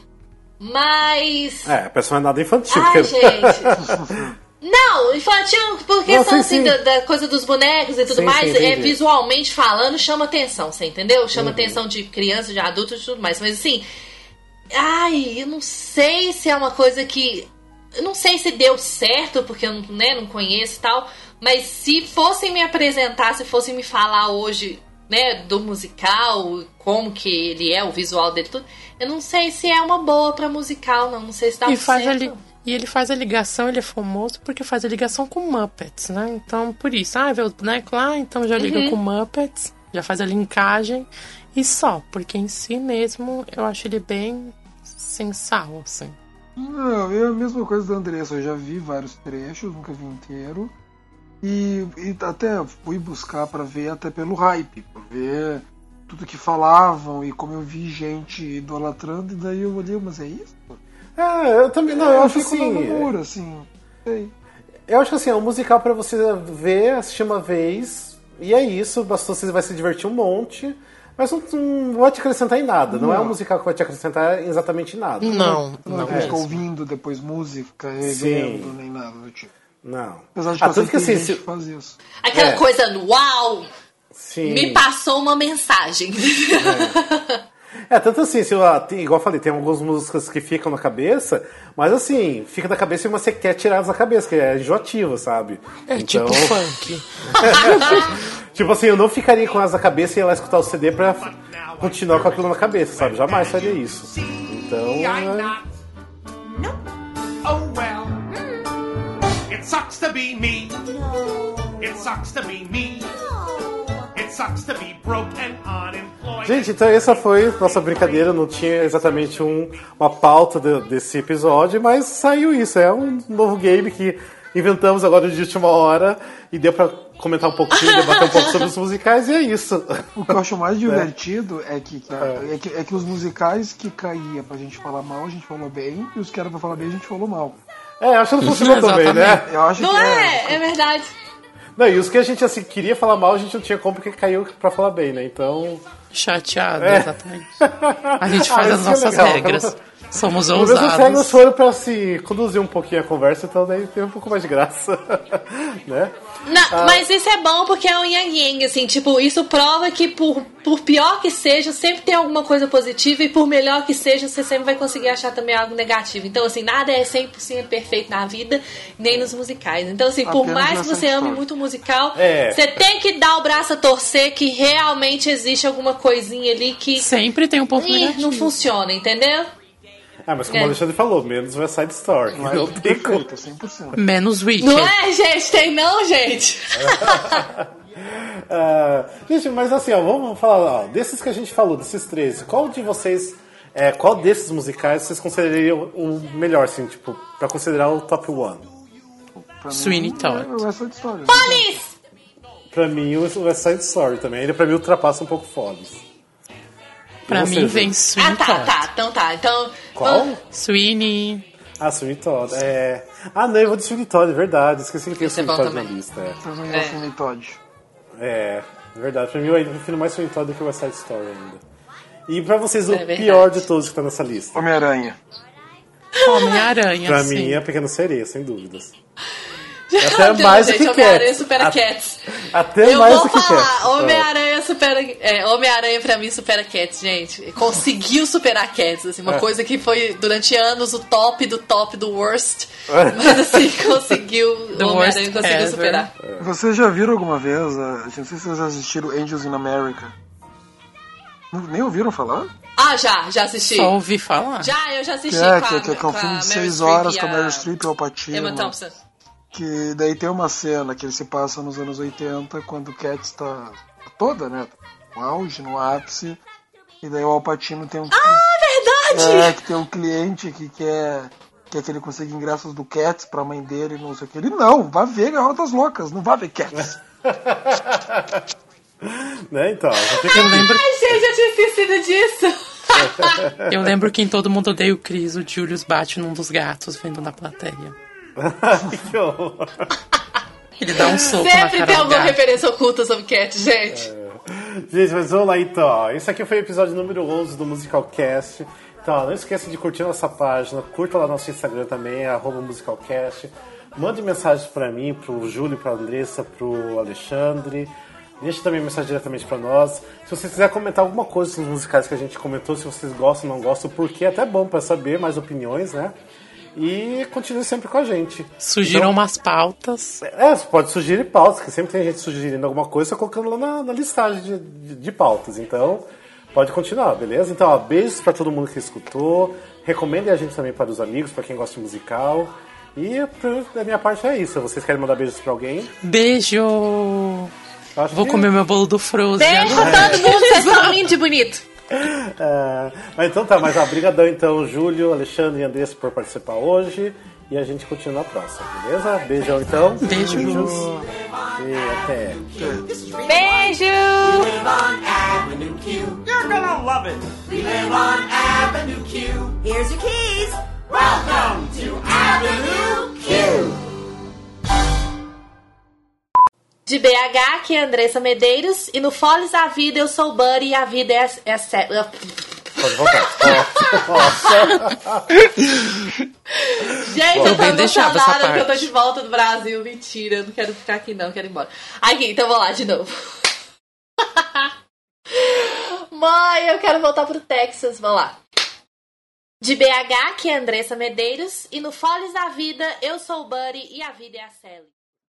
Mas. É, a pessoa não é nada infantil. Ai, porque- gente. Não, infantil, porque Não, são sim, assim, sim. da, da coisa dos bonecos e tudo Sim, mais, sim, é, visualmente falando, chama atenção, você entendeu? Uhum. Chama atenção de criança, de adulto e tudo mais. Mas assim, ai, eu não sei se é uma coisa que. Eu não sei se deu certo, porque eu não, né, não conheço e tal. Mas se fossem me apresentar, se fossem me falar hoje, né, do musical, como que ele é, o visual dele, tudo, eu não sei se é uma boa pra musical, não. Não sei se dá E, faz certo. li- e ele faz a ligação, ele é famoso porque faz a ligação com Muppets, né? Então, por isso, ah, vê o boneco lá, então já liga Uhum. com Muppets, já faz a linkagem e só, porque em si mesmo eu acho ele bem sensal, assim. Não, é a mesma coisa da Andressa. Eu já vi vários trechos, nunca vi inteiro. E, e até fui buscar pra ver até pelo hype, ver tudo que falavam e como eu vi gente idolatrando, e daí eu olhei, mas é isso? É, eu também. Não, eu acho fico assim. na namoro, assim. Sei. Eu acho que assim, é um musical pra você ver, assistir uma vez, e é isso, bastou você vai se divertir um monte, mas não, não vai te acrescentar em nada. Não, é um Não. musical que vai te acrescentar exatamente em nada. Não, Não, não. é ficar ouvindo depois música, revendo, nem nada do tipo. Não. Apesar de que Ah, eu que que assim, se- faz isso. Aquela É. coisa uau, sim. me passou uma mensagem. É, tanto assim, se eu, ah, tem, igual eu falei, tem algumas músicas que ficam na cabeça, mas assim, fica na cabeça e você quer tirar da cabeça, que é enjoativo, sabe? É tipo funk. Tipo assim, eu não ficaria com elas na cabeça e ia lá escutar o CD pra continuar com aquilo na cabeça, sabe? Jamais faria isso. Então. I'm é- not. Oh well. It sucks to be me. It sucks to be me. Gente, então essa foi nossa brincadeira, não tinha exatamente um- uma pauta de- desse episódio, mas saiu isso, é um novo game que inventamos agora de última hora e deu pra comentar um pouquinho, debater um pouco sobre os musicais e é isso. O que eu acho mais divertido é que, é. que, é que os musicais que caía pra gente falar mal, a gente falou bem, e os que era pra falar bem, a gente falou mal. É, acho que não funcionou também, né? Eu acho Não que é? É verdade. Não, e os que a gente assim queria falar mal, a gente não tinha como porque caiu pra falar bem, né? Então. Chateado, É. exatamente. A gente faz Ah, as é nossas legal. regras. Somos Pelo menos ousados. foram pra se conduzir um pouquinho a conversa, então daí tem um pouco mais de graça. né? Não, Mas isso é bom porque é um yang yang, assim, tipo, isso prova que por, por pior que seja, sempre tem alguma coisa positiva e por melhor que seja, você sempre vai conseguir achar também algo negativo. Então, assim, nada é 100% perfeito na vida, nem nos musicais. Então, assim, por Apenas mais que você ame muito o musical, É. você tem que dar o braço a torcer que realmente existe alguma coisinha ali que Sempre tem um ponto ih, negativo. não funciona, entendeu? Ah, mas como É. o Alexandre falou, menos West Side Story. Não é Não tem como. perfeito, é 100%. Menos Wicked. Não é, gente? Tem não, gente? Ah, gente, mas assim, ó, vamos falar, ó, desses que a gente falou, desses três, qual de vocês, é, qual desses musicais vocês considerariam o melhor, assim, tipo, pra considerar o top one? Pra mim, Sweeney Todd. É história. Police! Pra mim, o West Side Story também, ele pra mim ultrapassa um pouco Follies. Pra você, mim vem Ah, Sweeney tá, Todd. tá. Então tá. Então. Qual? Sweeney. Ah, Sweeney Todd, é... Ah, não, eu vou de Sweeney Todd, é verdade, esqueci que tem Esse é Sweeney bom Todd na também. lista, é. Pra mim é o Sweeney Todd. É, é verdade. Pra mim, eu ainda prefiro mais Sweeney Todd do que West Side Story ainda. E pra vocês, o É verdade. pior de todos que tá nessa lista? Homem-Aranha. Homem-Aranha, Pra sim. mim, é a Pequena Sereia, sem dúvidas. Até mais do que Homem-Aranha Cats. supera A- Cats. Até Eu mais vou do que falar, Cats. Homem-Aranha supera. É, Homem-Aranha pra mim supera Cats, gente. Conseguiu superar Cats, assim, uma É. coisa que foi durante anos o top do top do worst. Mas assim, conseguiu. Homem-Aranha conseguiu ever. superar. Vocês já viram alguma vez? ah, Não sei se vocês assistiram Angels in America. Nem ouviram falar? Ah, já, já assisti. Só ouvi falar. Já, eu já Que assisti. é, com que, a- que, que é um com a filme de Meryl 6 Streep horas e com a a Meryl Streep e o Pacino. Emma Thompson. Que daí tem uma cena que ele se passa nos anos 80, quando o Cat está toda, né? No auge, no ápice. E daí o Alpatino tem um. Ah, verdade! É, que tem um cliente que quer, quer que ele consiga ingressos do Cats pra mãe dele, não sei o que. Ele não, vá ver Garotas Loucas, não vá ver Cats. Né, então, Eu lembro, Ai, gente, eu tinha esquecido disso. eu lembro que em Todo Mundo Odeia o Chris, o Julius bate num dos gatos vendo na plateia. Que horror. Ele dá um soco na Sempre cara tem alguma referência oculta sobre Cat, gente. Gente, mas vamos lá então. Esse aqui foi o episódio número 11 do Musicalcast. Então, ó, não esqueça de curtir nossa página, curta lá nosso Instagram também, é arroba musicalcast. Mande mensagens pra mim, pro Júlio, pra Andressa, pro Alexandre. Deixe também mensagem diretamente pra nós. Se você quiser comentar alguma coisa sobre os musicais que a gente comentou, se vocês gostam ou não gostam, porque é até bom pra saber mais opiniões, né? E continue sempre com a gente. Surgiram Então- umas pautas. é, você pode sugerir pautas, que sempre tem gente sugerindo alguma coisa, colocando lá na, na listagem de, de, de pautas. Então, pode continuar, beleza? Então, ó, beijos pra todo mundo que escutou. Recomendem a gente também para os amigos, pra quem gosta de musical. E da minha parte é isso. Vocês querem mandar beijos pra alguém? Beijo! Acho Vou que- comer meu bolo do Frozen. Beijo todo mundo, vocês são lindos e bonitos. É, mas então tá, mas ó, brigadão então, Júlio, Alexandre e Andressa por participar hoje. E a gente continua na próxima, beleza? Beijão então. Beijo. Beijos. E até. Beijo! You're gonna love it. We live on Avenue Q. Here's your keys. Welcome to Avenue Q. De BH, que é Andressa Medeiros. E no Foles da Vida, eu sou o Buddy e a vida é, é a sé- Pode voltar. Nossa. Gente, Tô eu tô emocionada porque eu tô de volta do Brasil. Mentira, eu não quero ficar aqui não, eu quero ir embora. Aqui, então vou lá de novo. Mãe, eu quero voltar pro Texas, vamos lá. De BH, que é Andressa Medeiros. E no Foles da Vida, eu sou o Buddy e a vida é a Sally.